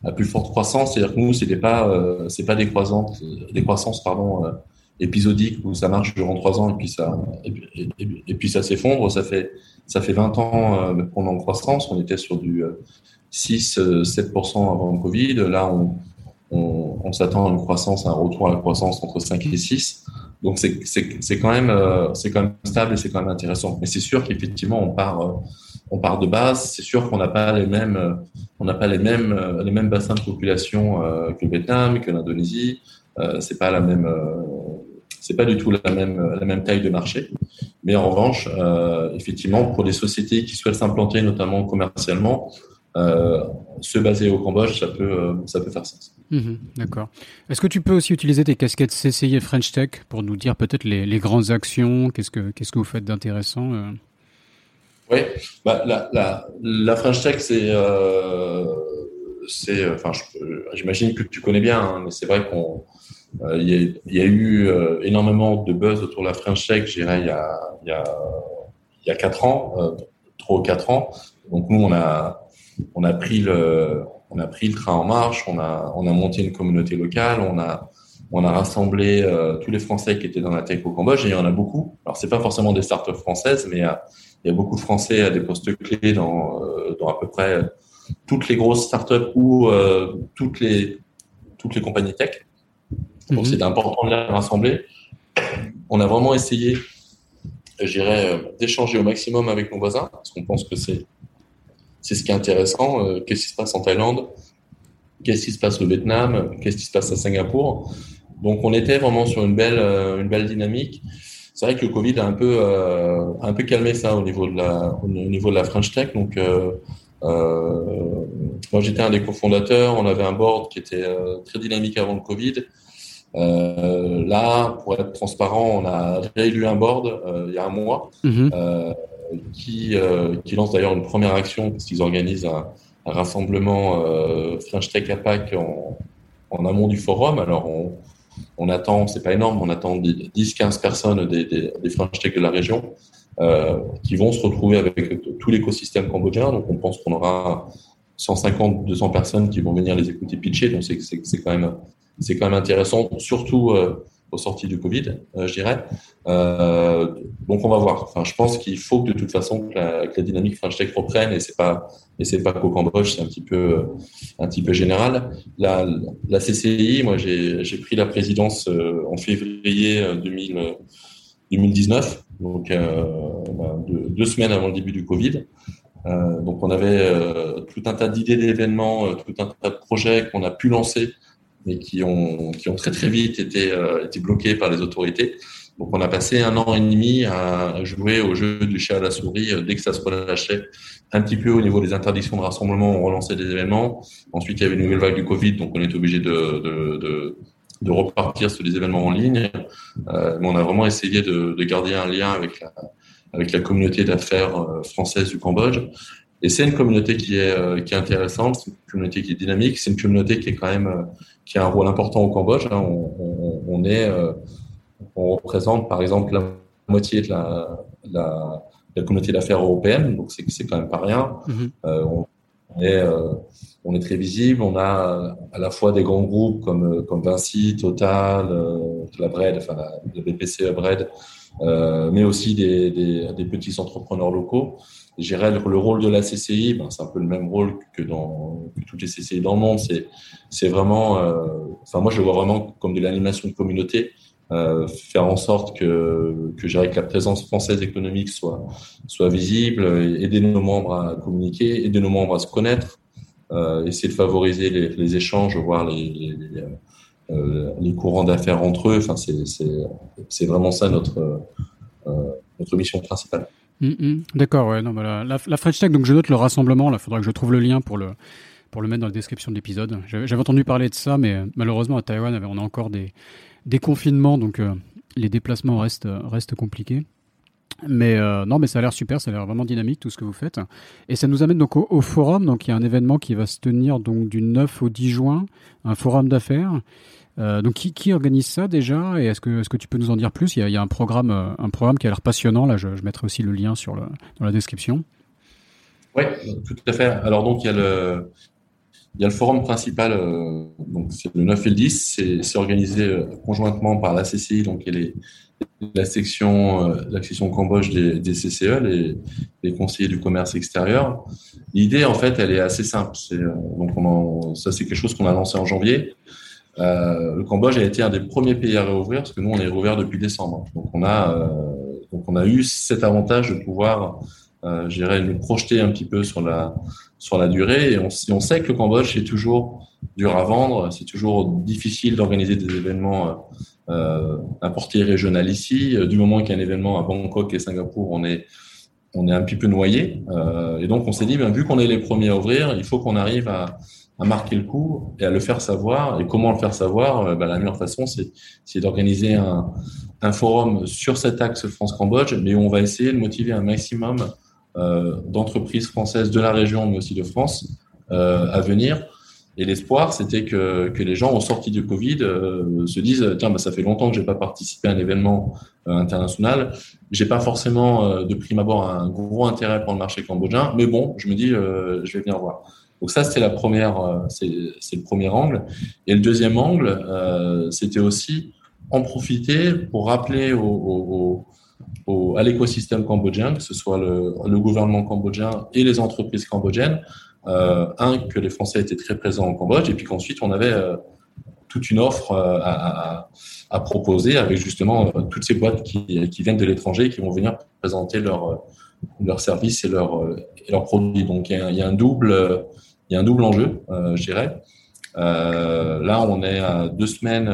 à plus forte croissance. C'est-à-dire que nous, c'était pas euh, pas des croissances des croissances euh, épisodiques où ça marche durant trois ans et puis ça et, ça s'effondre. Ça fait ça fait 20 ans euh, qu'on est en croissance. On était sur du 6-7% euh, avant le Covid. Là, on, on, s'attend à une croissance, à un retour à la croissance entre 5 et 6. Donc c'est quand même euh, c'est quand même stable et c'est quand même intéressant. Mais c'est sûr qu'effectivement on part on part de base. C'est sûr qu'on n'a pas les mêmes on n'a pas les mêmes les mêmes bassins de population que le Vietnam, que l'Indonésie. Euh, c'est pas la même c'est pas du tout la même la même taille de marché. Mais en revanche, euh, effectivement, pour des sociétés qui souhaitent s'implanter, notamment commercialement, euh, se baser au Cambodge, ça peut, euh, ça peut faire sens. Mmh, D'accord. Est-ce que tu peux aussi utiliser tes casquettes CCI et French Tech pour nous dire peut-être les, les, grandes actions Qu'est-ce que, qu'est-ce que vous faites d'intéressant euh? Oui, bah, la, la, French Tech, c'est. Euh, c'est enfin, j'imagine que tu connais bien, hein, mais c'est vrai qu'on euh, il, y y a, eu euh, énormément de buzz autour de la French Tech, je dirais, il y a, y a, y a 4 ans, euh, 3 ou 4 ans. Donc nous, on a, on a pris le, on a pris le train en marche, on a, on a monté une communauté locale, on a, on a rassemblé euh, tous les Français qui étaient dans la tech au Cambodge et il y en a beaucoup. Alors c'est pas forcément des startups françaises, mais il y a beaucoup de Français à des postes clés dans, euh, dans à peu près toutes les grosses startups ou euh, toutes les toutes les compagnies tech. Donc, mmh. c'était important de les rassembler. On a vraiment essayé, je dirais, d'échanger au maximum avec nos voisins, parce qu'on pense que c'est, c'est ce qui est intéressant. Euh, qu'est-ce qui se passe en Thaïlande Qu'est-ce qui se passe au Vietnam Qu'est-ce qui se passe à Singapour Donc, on était vraiment sur une belle, euh, une belle dynamique. C'est vrai que le Covid a un peu, euh, un peu calmé ça au niveau de la, au niveau de la French Tech. Donc, euh, euh, moi, j'étais un des cofondateurs. On avait un board qui était très dynamique avant le Covid. Euh, là, pour être transparent, on a réélu un board euh, il y a un mois euh, qui, qui lance d'ailleurs une première action parce qu'ils organisent un, un rassemblement French Tech APAC en, en, amont du forum. Alors, on, on attend, c'est pas énorme, on attend 10-15 personnes des, des, Tech de la région euh, qui vont se retrouver avec tout l'écosystème cambodgien. Donc, on pense qu'on aura 150-200 personnes qui vont venir les écouter pitcher. Donc, c'est quand même quand même intéressant, surtout euh, aux sorties du Covid, euh, je dirais. Euh, donc on va voir. Enfin, je pense qu'il faut que de toute façon que la, que la dynamique French Tech reprenne et c'est pas et c'est pas qu'au Cambodge, c'est un petit peu un petit peu général. La, CCI, moi j'ai pris la présidence euh, en février 2000, 2019, donc euh, bah, deux, semaines avant le début du Covid. Euh, donc on avait tout un tas d'idées d'événements, tout un tas de projets qu'on a pu lancer mais qui ont, qui ont très très vite été, euh, été bloqués par les autorités. Donc on a passé un an et demi à jouer au jeu du chat à la souris dès que ça se relâchait un petit peu au niveau des interdictions de rassemblement, on relançait des événements. Ensuite, il y avait une nouvelle vague du Covid, donc on était obligé de, de, de, repartir sur des événements en ligne. Euh, mais on a vraiment essayé de, de, garder un lien avec la, avec la communauté d'affaires euh, française du Cambodge. Et c'est une communauté qui est, euh, qui est intéressante, c'est une communauté qui est dynamique, c'est une communauté qui est quand même, euh, qui a un rôle important au Cambodge. Hein. On, on, on, est, on représente par exemple la moitié de la, la la communauté d'affaires européenne, donc c'est quand même pas rien. Mhm. euh, on, est, euh, on est très visible. On a à la fois des grands groupes comme comme Vinci, Total, euh, la Bred, enfin la, la BPCE Bred, euh, mais aussi des, des, des, petits entrepreneurs locaux. Gérer le, le rôle de la CCI, ben, c'est un peu le même rôle que dans que toutes les CCI dans le monde. C'est c'est vraiment, euh, enfin moi je vois vraiment comme de l'animation de communauté. Euh, faire en sorte que, que, que la présence française économique soit, soit visible, aider nos membres à communiquer, aider nos membres à se connaître, euh, essayer de favoriser les, les échanges, voir les, les, les courants d'affaires entre eux. Enfin, c'est vraiment ça notre, euh, notre mission principale. Mm -hmm. D'accord, ouais, bah la, la, French Tech, donc je note le rassemblement, là, faudra que je trouve le lien pour le, pour le mettre dans la description de l'épisode. J'avais entendu parler de ça, mais malheureusement à Taïwan, on a encore des, déconfinement, donc euh, les déplacements restent, restent compliqués. Mais euh, non, mais ça a l'air super, ça a l'air vraiment dynamique tout ce que vous faites. Et ça nous amène donc au, forum. Donc il y a un événement qui va se tenir donc du 9 au 10 juin, un forum d'affaires. Euh, donc qui, organise ça déjà? Et est-ce que, est-ce que tu peux nous en dire plus? Il y, a, un programme, euh, un programme qui a l'air passionnant. Là, je, mettrai aussi le lien sur dans la description. Oui, tout à fait. Alors donc il y a le, forum principal, donc c'est le 9 et le 10, c'est organisé conjointement par la CCI, donc et les, la section, euh, la section Cambodge des, CCE, les, les, conseillers du commerce extérieur. L'idée, en fait, elle est assez simple. C'est, euh, donc, ça, c'est quelque chose qu'on a lancé en janvier. Euh, le Cambodge a été un des premiers pays à réouvrir, parce que nous, on est réouvert depuis décembre. Donc, on a, donc, on a eu cet avantage de pouvoir, euh, je dirais, nous projeter un petit peu sur la, sur la durée. Et on, sait que le Cambodge, c'est toujours dur à vendre, c'est toujours difficile d'organiser des événements euh, importés régional ici. Du moment qu'il y a un événement à Bangkok et Singapour, on est, on est un petit peu noyé. Euh, et donc, on s'est dit, bien, vu qu'on est les premiers à ouvrir, il faut qu'on arrive à, à, marquer le coup et à le faire savoir. Et comment le faire savoir? Ben, La meilleure façon, c'est d'organiser un, un forum sur cet axe France-Cambodge, mais on va essayer de motiver un maximum euh, d'entreprises françaises de la région, mais aussi de France, euh, à venir. Et l'espoir, c'était que, que les gens, au sorti du Covid, euh, se disent tiens, bah, ça fait longtemps que j'ai pas participé à un événement euh, international. J'ai pas forcément euh, de prime abord un gros intérêt pour le marché cambodgien, mais bon, je me dis euh, je vais venir voir. Donc ça, c'était la première, c'est le premier angle. Et le deuxième angle, c'était aussi en profiter pour rappeler aux, au, à l'écosystème cambodgien, que ce soit le, gouvernement cambodgien et les entreprises cambodgiennes. Euh, un, que les Français étaient très présents au Cambodge, et puis qu'ensuite on avait euh, toute une offre euh, à, proposer avec justement euh, toutes ces boîtes qui, viennent de l'étranger qui vont venir présenter leurs leurs services et leurs et leurs produits. Donc il y a, un double y a un double enjeu, je dirais. là, on est à deux semaines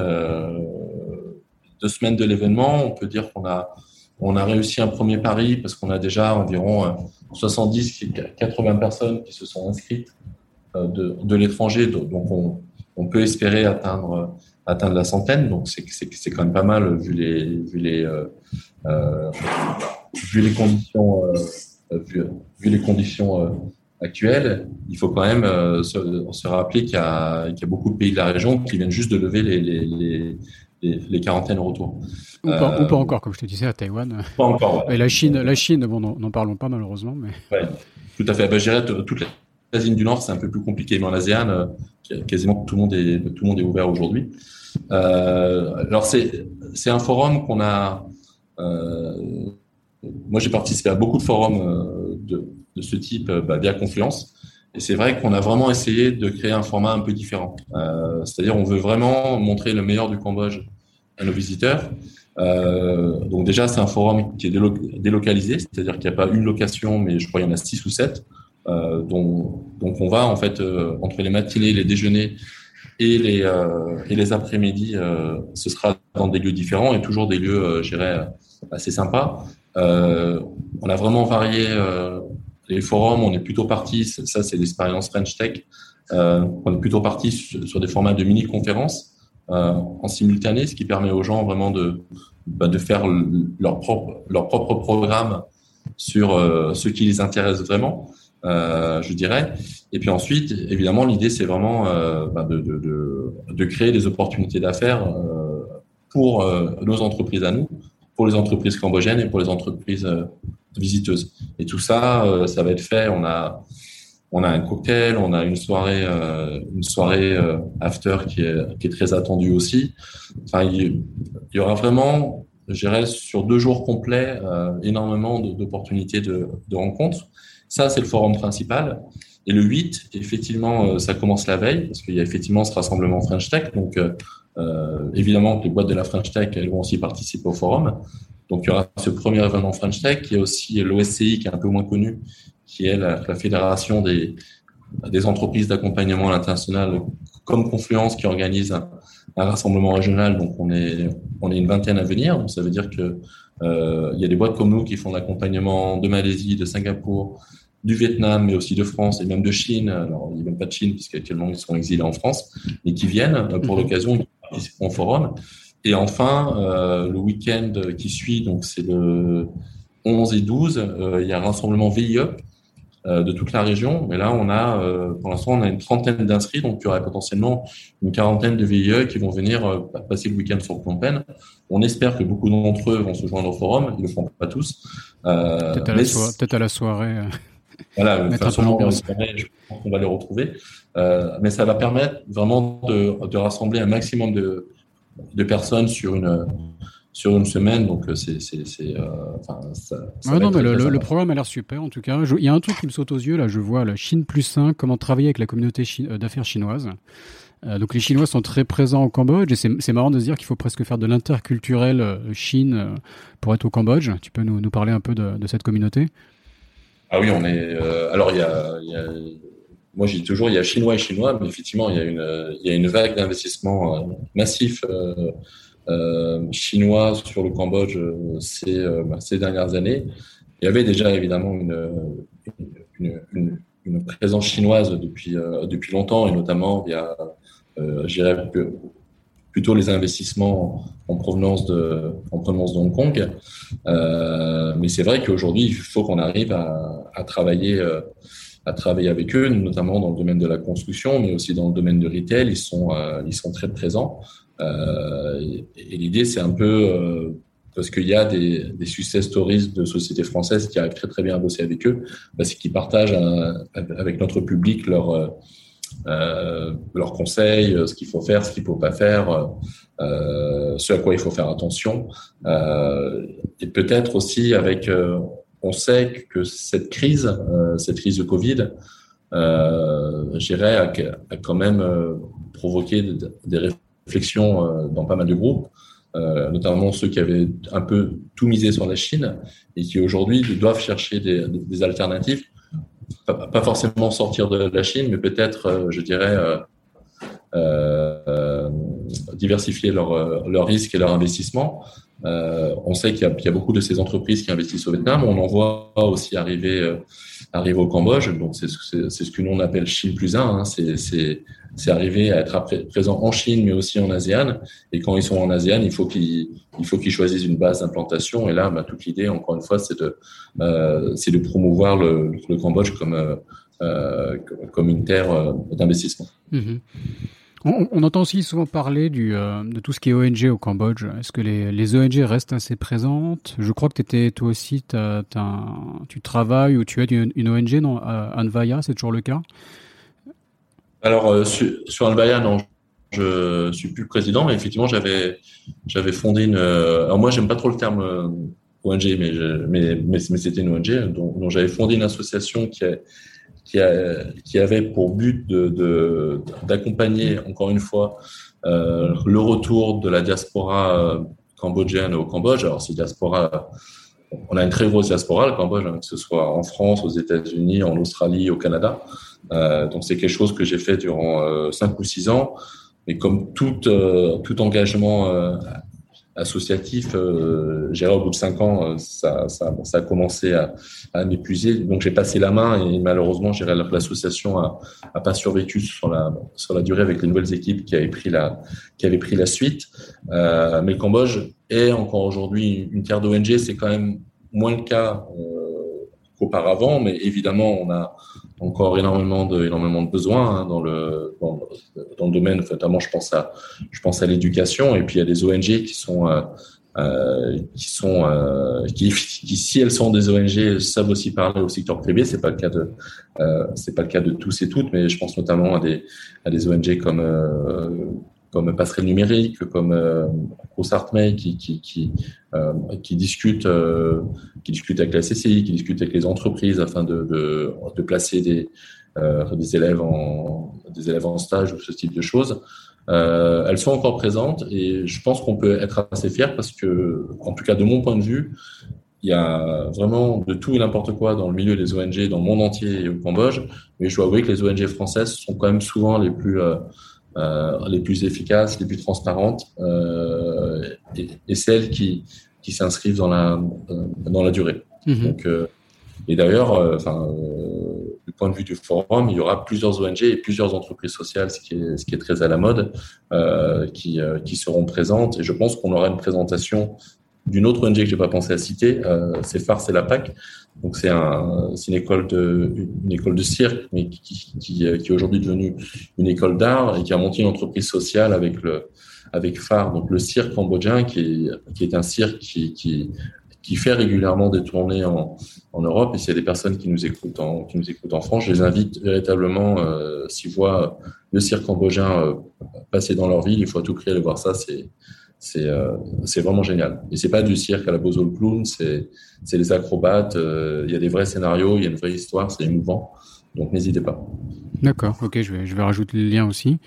deux semaines de l'événement. On peut dire qu'on a on a réussi un premier pari parce qu'on a déjà environ 70, 80 personnes qui se sont inscrites euh, de, l'étranger. Donc, on, peut espérer atteindre, atteindre la centaine. Donc, c'est quand même pas mal vu les, euh, euh conditions, euh, actuelles. Il faut quand même se, rappeler qu'il y, a beaucoup de pays de la région qui viennent juste de lever les les, les quarantaines retour. Ou pas, euh, ou pas, encore, comme je te disais, à Taïwan. Pas encore. Ouais. Et la Chine, la Chine, bon, n'en parlons pas malheureusement, mais. Ouais, tout à fait. Ben, je toute l'Asie du Nord, c'est un peu plus compliqué, mais en ASEAN, euh, quasiment tout le monde est, tout le monde est ouvert aujourd'hui. Euh, alors c'est, c'est un forum qu'on a. Moi, j'ai participé à beaucoup de forums de, de ce type bah, via Confluence. Et c'est vrai qu'on a vraiment essayé de créer un format un peu différent. Euh, c'est-à-dire, on veut vraiment montrer le meilleur du Cambodge à nos visiteurs. Euh, donc déjà, c'est un forum qui est délo délocalisé, c'est-à-dire qu'il n'y a pas une location, mais je crois qu'il y en a six ou sept. dont, donc on va en fait entre les matinées, les déjeuners et les et les après-midi, ce sera dans des lieux différents et toujours des lieux, je dirais, assez sympas. on a vraiment varié les forums. On est plutôt parti, ça c'est l'expérience French Tech. on est plutôt parti sur des formats de mini-conférences euh, en simultané, ce qui permet aux gens vraiment de, bah, faire leur propre, programme sur euh, ce qui les intéresse vraiment, euh, je dirais. Et puis ensuite, évidemment, l'idée, c'est vraiment bah, de, créer des opportunités d'affaires pour nos entreprises à nous, pour les entreprises cambodgiennes et pour les entreprises visiteuses. Et tout ça, ça va être fait. On a on a un cocktail, on a une soirée, euh, une soirée euh, after qui est, très attendue aussi. Enfin, il, y aura vraiment, je dirais, sur deux jours complets, euh, énormément d'opportunités de, de, rencontres. Ça, c'est le forum principal. Et le 8, effectivement, ça commence la veille, parce qu'il y a effectivement ce rassemblement French Tech. Donc, évidemment, les boîtes de la French Tech, elles vont aussi participer au forum. Donc, il y aura ce premier événement French Tech. Il y a aussi l'OSCI, qui est un peu moins connu, qui est la, fédération des, des entreprises d'accompagnement à l'international comme Confluence qui organise un, rassemblement régional. Donc on est on est une vingtaine à venir. Donc ça veut dire que euh, il y a des boîtes comme nous qui font l'accompagnement de Malaisie, de Singapour, du Vietnam, mais aussi de France et même de Chine. Alors il n'y a même pas de Chine puisqu'actuellement ils sont exilés en France, mais qui viennent pour mhm. l'occasion de participer au forum. Et enfin euh, le week-end qui suit, donc c'est le 11 et 12, euh, il y a un rassemblement VIE euh, de toute la région. Mais là, on a, pour l'instant, on a une trentaine d'inscrits, donc il y aurait potentiellement une quarantaine de VIE qui vont venir passer le week-end sur Phnom Penh. On espère que beaucoup d'entre eux vont se joindre au forum. Ils le font pas tous. Peut-être à, la soirée. Voilà, de façon, je pense qu'on va les retrouver. mais ça va permettre vraiment de, de rassembler un maximum de, de personnes sur une sur une semaine. Donc, euh, c'est. Euh, non, mais le, programme a l'air super, en tout cas. il y a un truc qui me saute aux yeux, là, je vois la Chine plus 1, comment travailler avec la communauté euh, d'affaires chinoise. donc, les Chinois sont très présents au Cambodge, et c'est marrant de se dire qu'il faut presque faire de l'interculturel Chine pour être au Cambodge. Tu peux nous, nous parler un peu de, de, cette communauté? Ah oui, on est. alors, il y a. Y a moi, je dis toujours, il y a chinois et chinois, mais effectivement, il y a une, il y a une vague d'investissement massif euh, chinois sur le Cambodge euh, ces, euh, bah, ces dernières années. Il y avait déjà évidemment une, une, présence chinoise depuis, depuis longtemps, et notamment via, euh, je dirais, plutôt les investissements en provenance de, en provenance de Hong Kong. Euh, mais c'est vrai qu'aujourd'hui, il faut qu'on arrive à travailler, à travailler avec eux, notamment dans le domaine de la construction, mais aussi dans le domaine de retail. Ils sont, ils sont très présents. Euh, et, l'idée, c'est un peu euh, parce qu'il y a des, des success stories de sociétés françaises qui arrivent très très bien à bosser avec eux, parce qu'ils partagent avec notre public leurs euh, leurs conseils, ce qu'il faut faire, ce qu'il faut pas faire, euh, ce à quoi il faut faire attention, euh, et peut-être aussi avec, on sait que cette crise, cette crise de Covid, euh, a, quand même provoqué des réflexions réflexion euh, dans pas mal de groupes, euh, notamment ceux qui avaient un peu tout misé sur la Chine et qui aujourd'hui doivent chercher des, alternatives, pas, forcément sortir de la Chine, mais peut-être, euh, je dirais, euh, diversifier leurs leur risques et leurs investissements. Euh, on sait qu'il y, a beaucoup de ces entreprises qui investissent au Vietnam. On en voit aussi arriver, arriver au Cambodge. Donc, c'est ce que l'on appelle Chine plus un. Hein. C'est arriver à être présent en Chine, mais aussi en ASEAN. Et quand ils sont en ASEAN, il faut qu'ils, choisissent une base d'implantation. Et là, bah, toute l'idée, encore une fois, c'est de, euh, de promouvoir le, le Cambodge comme, euh, euh comme une terre euh, d'investissement. Mm-hmm. On, entend aussi souvent parler euh, de tout ce qui est ONG au Cambodge. Est-ce que les, ONG restent assez présentes? Je crois que étais, toi aussi, tu travailles ou tu es une, ONG, non Anvaya, c'est toujours le cas? Alors, euh, sur, Albaya, non, je suis plus le président, mais effectivement, j'avais, fondé une. Euh, alors, moi, j'aime pas trop le terme ONG, mais, mais, mais, c'était une ONG, dont, j'avais fondé une association qui, a, qui, avait pour but d'accompagner, encore une fois, le retour de la diaspora cambodgienne au Cambodge. Alors, c'est diaspora on a une très grosse diaspora le Cambodge, hein, que ce soit en France, aux États-Unis, en Australie, au Canada. Euh, donc c'est quelque chose que j'ai fait durant euh, cinq ou six ans. Mais comme tout, euh, engagement euh, associatif, euh, au bout de cinq ans, ça, ça, ça a commencé à, à m'épuiser. Donc j'ai passé la main et malheureusement, l'association a, a pas survécu sur la, sur la durée avec les nouvelles équipes qui avaient pris la, qui avaient pris la suite. Euh, mais le Cambodge est encore aujourd'hui une terre d'ONG. C'est quand même moins le cas euh, qu'auparavant, mais évidemment, on a encore énormément de, énormément de besoins hein, dans, le, dans, le domaine. Notamment, je pense à, je pense à l'éducation. Et puis, il y a des ONG qui sont, euh, euh, qui sont, euh, qui, si elles sont des ONG, savent aussi parler au secteur privé. C'est pas le cas de, c'est pas le cas de tous et toutes, mais je pense notamment à des, à des ONG comme comme Passerelle Numérique, comme euh, qui, qui, qui, euh, qui discutent euh, qui discutent avec la CCI, qui discutent avec les entreprises afin de, de, de placer des, euh, des élèves en des élèves en stage ou ce type de choses. Euh, elles sont encore présentes et je pense qu'on peut être assez fier parce que, en tout cas de mon point de vue, il y a vraiment de tout et n'importe quoi dans le milieu des ONG dans le monde entier et au Cambodge. Mais je dois avouer que les ONG françaises sont quand même souvent les plus euh, les plus efficaces, les plus transparentes euh, et, et, celles qui, qui s'inscrivent dans la, dans la durée. Mmh. Donc, euh, et d'ailleurs, euh, enfin, euh, du point de vue du forum, il y aura plusieurs ONG et plusieurs entreprises sociales, ce qui est, ce qui est très à la mode, qui, qui seront présentes. Et je pense qu'on aura une présentation d'une autre ONG que j'ai pas pensé à citer, c'est Phare c'est la PAC, donc c'est un, une école de cirque, mais qui, qui, est aujourd'hui devenue une école d'art et qui a monté une entreprise sociale avec le avec phare, donc le cirque cambodgien, qui est un cirque qui qui fait régulièrement des tournées en, en Europe. Et s'il y a des personnes qui nous écoutent en, qui nous écoutent en France, je les invite véritablement, euh, s'ils voient le cirque cambodgien euh, passer dans leur ville, il faut à tout prix aller voir ça. C'est, c'est, euh, vraiment génial. Et c'est pas du cirque à la Bozol Clown, c'est, les acrobates, euh, il y a des vrais scénarios, il y a une vraie histoire, c'est émouvant. Donc n'hésitez pas. D'accord, ok, je vais, je vais rajouter le lien aussi.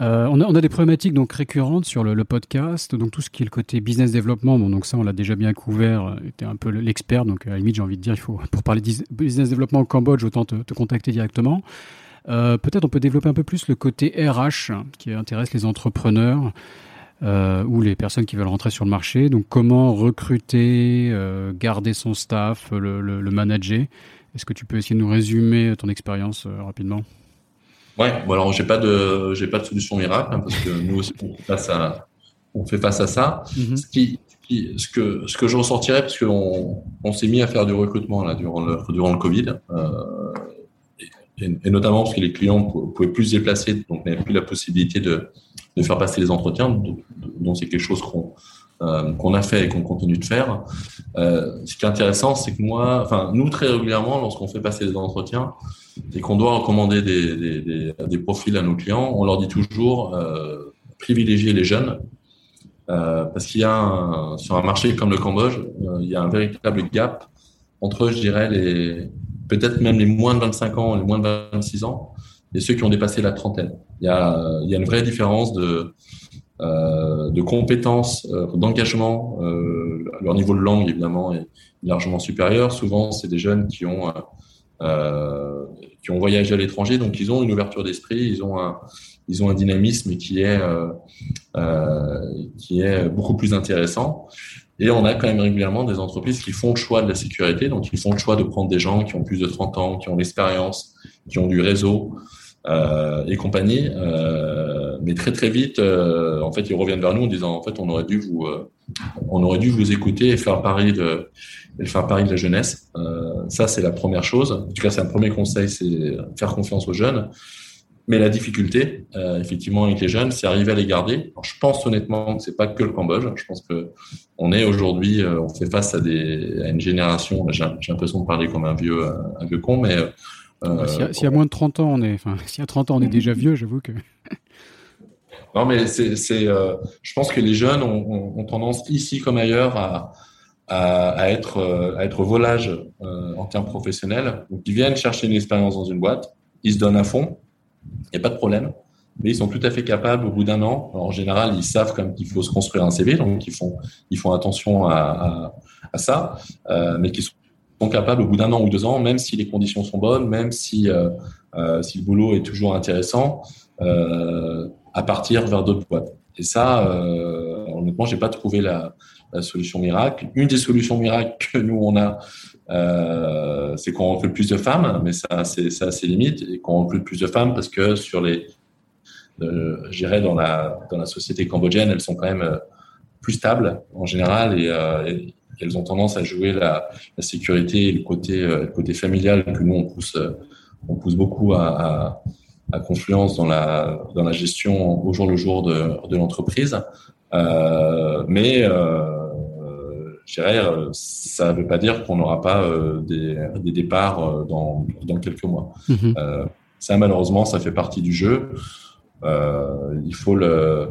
Euh, on, a, on, a, des problématiques donc récurrentes sur le, le, podcast, donc tout ce qui est le côté business développement. Bon, donc ça, on l'a déjà bien couvert. Était un peu l'expert, donc à la limite, j'ai envie de dire, il faut pour parler business développement au Cambodge, autant te, te contacter directement. Euh, Peut-être on peut développer un peu plus le côté RH qui intéresse les entrepreneurs euh, ou les personnes qui veulent rentrer sur le marché. Donc comment recruter, euh, garder son staff, le, le, le manager? Est-ce que tu peux essayer de nous résumer ton expérience euh, rapidement? Ouais, bon alors j'ai pas de j'ai pas de solution miracle hein, parce que (laughs) nous aussi on fait face à on fait face à ça. Mm -hmm. Ce qui, qui, ce que ce que je ressortirais parce qu'on on, s'est mis à faire du recrutement là durant le durant le Covid et, et, notamment parce que les clients pouvaient plus se déplacer donc n'avaient plus la possibilité de de faire passer les entretiens donc c'est quelque chose qu'on euh, qu'on a fait et qu'on continue de faire. Euh, ce qui est intéressant, c'est que moi, enfin nous très régulièrement, lorsqu'on fait passer des entretiens, et qu'on doit recommander des, des, profils à nos clients, on leur dit toujours euh, privilégier les jeunes parce qu'il y a sur un marché comme le Cambodge, il y a un véritable gap entre, je dirais, les peut-être même les moins de 25 ans, les moins de 26 ans, et ceux qui ont dépassé la trentaine. Il y a, une vraie différence de euh, compétences, euh, d'engagement. Euh, leur niveau de langue, évidemment, est largement supérieur. Souvent, c'est des jeunes qui ont qui ont voyagé à l'étranger, donc ils ont une ouverture d'esprit, ils ont un, ils ont un dynamisme qui est, qui est beaucoup plus intéressant. Et on a quand même régulièrement des entreprises qui font le choix de la sécurité, donc ils font le choix de prendre des gens qui ont plus de 30 ans, qui ont l'expérience, qui ont du réseau et compagnie. Euh, mais très très vite, euh, en fait, ils reviennent vers nous en disant en fait, on aurait dû vous, on aurait dû vous écouter et faire pari de, et faire pari de la jeunesse. ça, c'est la première chose. En tout cas, c'est un premier conseil, c'est faire confiance aux jeunes. Mais la difficulté, euh, effectivement, avec les jeunes, c'est arriver à les garder. Je pense honnêtement que c'est pas que le Cambodge. Je pense que on est aujourd'hui, euh, on fait face à, des, à une génération. J'ai l'impression de parler comme un vieux, un vieux con, mais euh, s'il y, y, a moins de 30 ans, on est, enfin, (laughs) s'il y a 30 ans, on est déjà vieux. J'avoue que. (laughs) non, mais c'est, euh, je pense que les jeunes ont, ont, ont tendance ici comme ailleurs à, à, à être, à être volage en termes professionnels. Donc, ils viennent chercher une expérience dans une boîte, ils se donnent à fond il n'y a pas de problème. mais ils sont tout à fait capables au bout d'un an. en général, ils savent comme qu'il faut se construire un CV, donc ils font, ils font attention à, à, ça, euh, mais qui sont capables au bout d'un an ou deux ans, même si les conditions sont bonnes, même si, euh, euh, si le boulot est toujours intéressant, euh, à partir vers d'autres boîtes. Et ça, euh, honnêtement, j'ai pas trouvé la, solution miracle. Une des solutions miracles que nous on a, c'est qu'on recrute plus de femmes, mais ça, c'est ça, c'est limite, et qu'on recrute plus de femmes parce que sur les j'irais dans la dans la société cambodgienne, elles sont quand même plus stables en général et elles ont tendance à jouer la, la sécurité et le côté le côté familial que nous on pousse on pousse beaucoup à, à, à, confluence dans la dans la gestion au jour le jour de, de l'entreprise. Euh, mais euh, je dirais, ça ne veut pas dire qu'on n'aura pas des, des, départs dans, dans quelques mois. Mmh. ça, malheureusement, ça fait partie du jeu. Euh, il faut le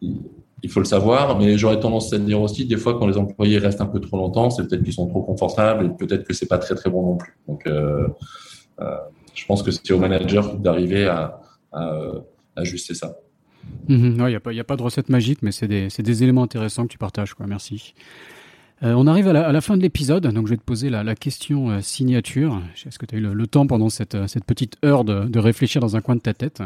il faut le savoir, mais j'aurais tendance à dire aussi, des fois, quand les employés restent un peu trop longtemps, c'est peut-être qu'ils sont trop confortables et peut-être que c'est pas très très bon non plus. Donc, euh, euh, je pense que c'est au manager d'arriver à, à, ajuster ça. Il n'y a, a, pas de recette magique, mais c'est des, des, éléments intéressants que tu partages. Quoi. Merci. Euh, on arrive à la, fin de l'épisode, donc je vais te poser la, question euh, signature. Est-ce que tu as eu le, le, temps pendant cette, cette petite heure de, de réfléchir dans un coin de ta tête?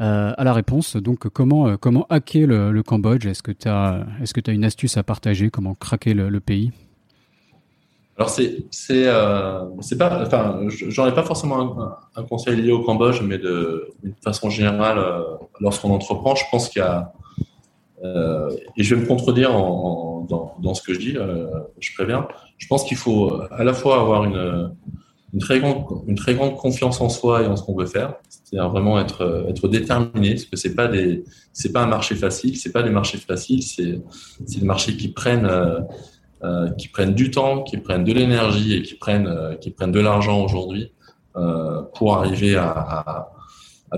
Euh, à la réponse. Donc, comment, euh, comment hacker le, Cambodge? Est-ce que tu as, que as une astuce à partager? Comment craquer le, pays? Alors c'est euh, pas enfin j'en ai pas forcément un, conseil lié au Cambodge mais de façon générale euh, lorsqu'on entreprend je pense qu'il y a et je vais me contredire en, dans, dans ce que je dis je préviens. Je pense qu'il faut à la fois avoir une une très grande confiance en soi et en ce qu'on veut faire c'est-à-dire vraiment être être déterminé parce que c'est pas pas un marché facile c'est pas des marchés faciles c'est c'est des marchés qui prennent euh, euh, qui prennent du temps, qui prennent de l'énergie et qui prennent euh, qui prennent de l'argent aujourd'hui euh, pour arriver à,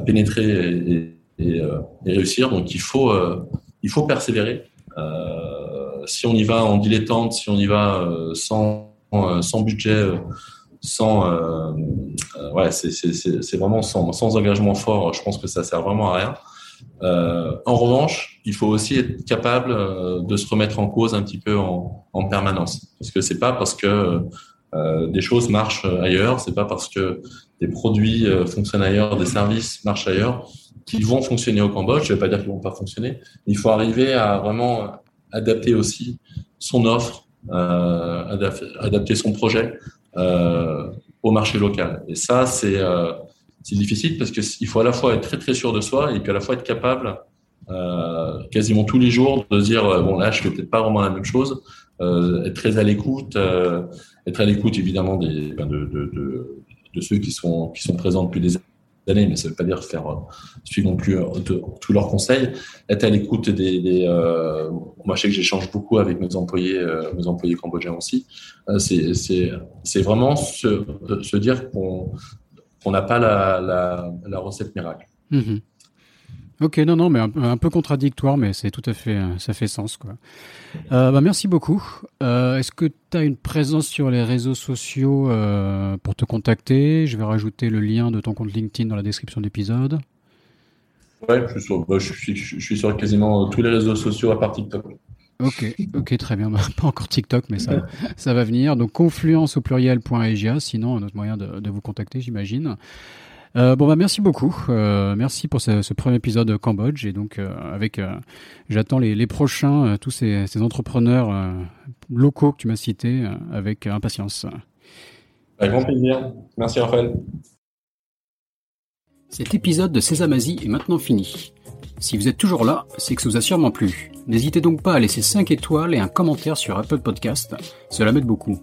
pénétrer et, réussir. Donc il faut il faut persévérer. si on y va en dilettante, si on y va sans budget sans euh, ouais c'est vraiment sans, engagement fort je pense que ça sert vraiment à rien euh, en revanche, il faut aussi être capable euh, de se remettre en cause un petit peu en, en permanence, parce que c'est pas parce que euh, des choses marchent ailleurs, c'est pas parce que des produits euh, fonctionnent ailleurs, des services marchent ailleurs, qu'ils vont fonctionner au Cambodge. Je vais pas dire qu'ils vont pas fonctionner. Il faut arriver à vraiment adapter aussi son offre, euh, adapter son projet au marché local. Et ça, c'est c'est difficile parce qu'il faut à la fois être très très sûr de soi et puis à la fois être capable euh, quasiment tous les jours de dire euh, bon là je fais peut-être pas vraiment la même chose, euh, être très à l'écoute, euh, être à l'écoute évidemment ben de, ceux qui sont qui sont présents depuis des années, mais ça veut pas dire faire euh, suivre non plus tous leurs conseils, être à l'écoute des, des moi je sais que j'échange beaucoup avec mes employés mes employés cambodgiens aussi, c'est c'est vraiment se, dire qu'on on n'a pas la, la, recette miracle. Mmh. Ok, non, non, mais un, un, peu contradictoire, mais c'est tout à fait, ça fait sens, quoi. Euh, bah, merci beaucoup. Euh, Est-ce que tu as une présence sur les réseaux sociaux euh, pour te contacter? Je vais rajouter le lien de ton compte LinkedIn dans la description de l'épisode. Ouais, je suis, sur, bah, je, suis, je suis sur quasiment tous les réseaux sociaux à part TikTok. Ok, ok, très bien. (laughs) Bah, pas encore TikTok, mais ça, ça va venir. Donc, confluence au pluriel.egia, sinon, un autre moyen de, de vous contacter, j'imagine. Euh, bon bah merci beaucoup, euh, merci pour ce, ce, premier épisode de Cambodge et donc euh, avec euh, j'attends les, les, prochains euh, tous ces, ces entrepreneurs euh, locaux que tu m'as cités avec impatience. Avec grand plaisir, merci Raphaël. Cet épisode de Sésamazie est maintenant fini. Si vous êtes toujours là, c'est que ça vous a sûrement plu. N'hésitez donc pas à laisser 5 étoiles et un commentaire sur Apple Podcast, cela m'aide beaucoup.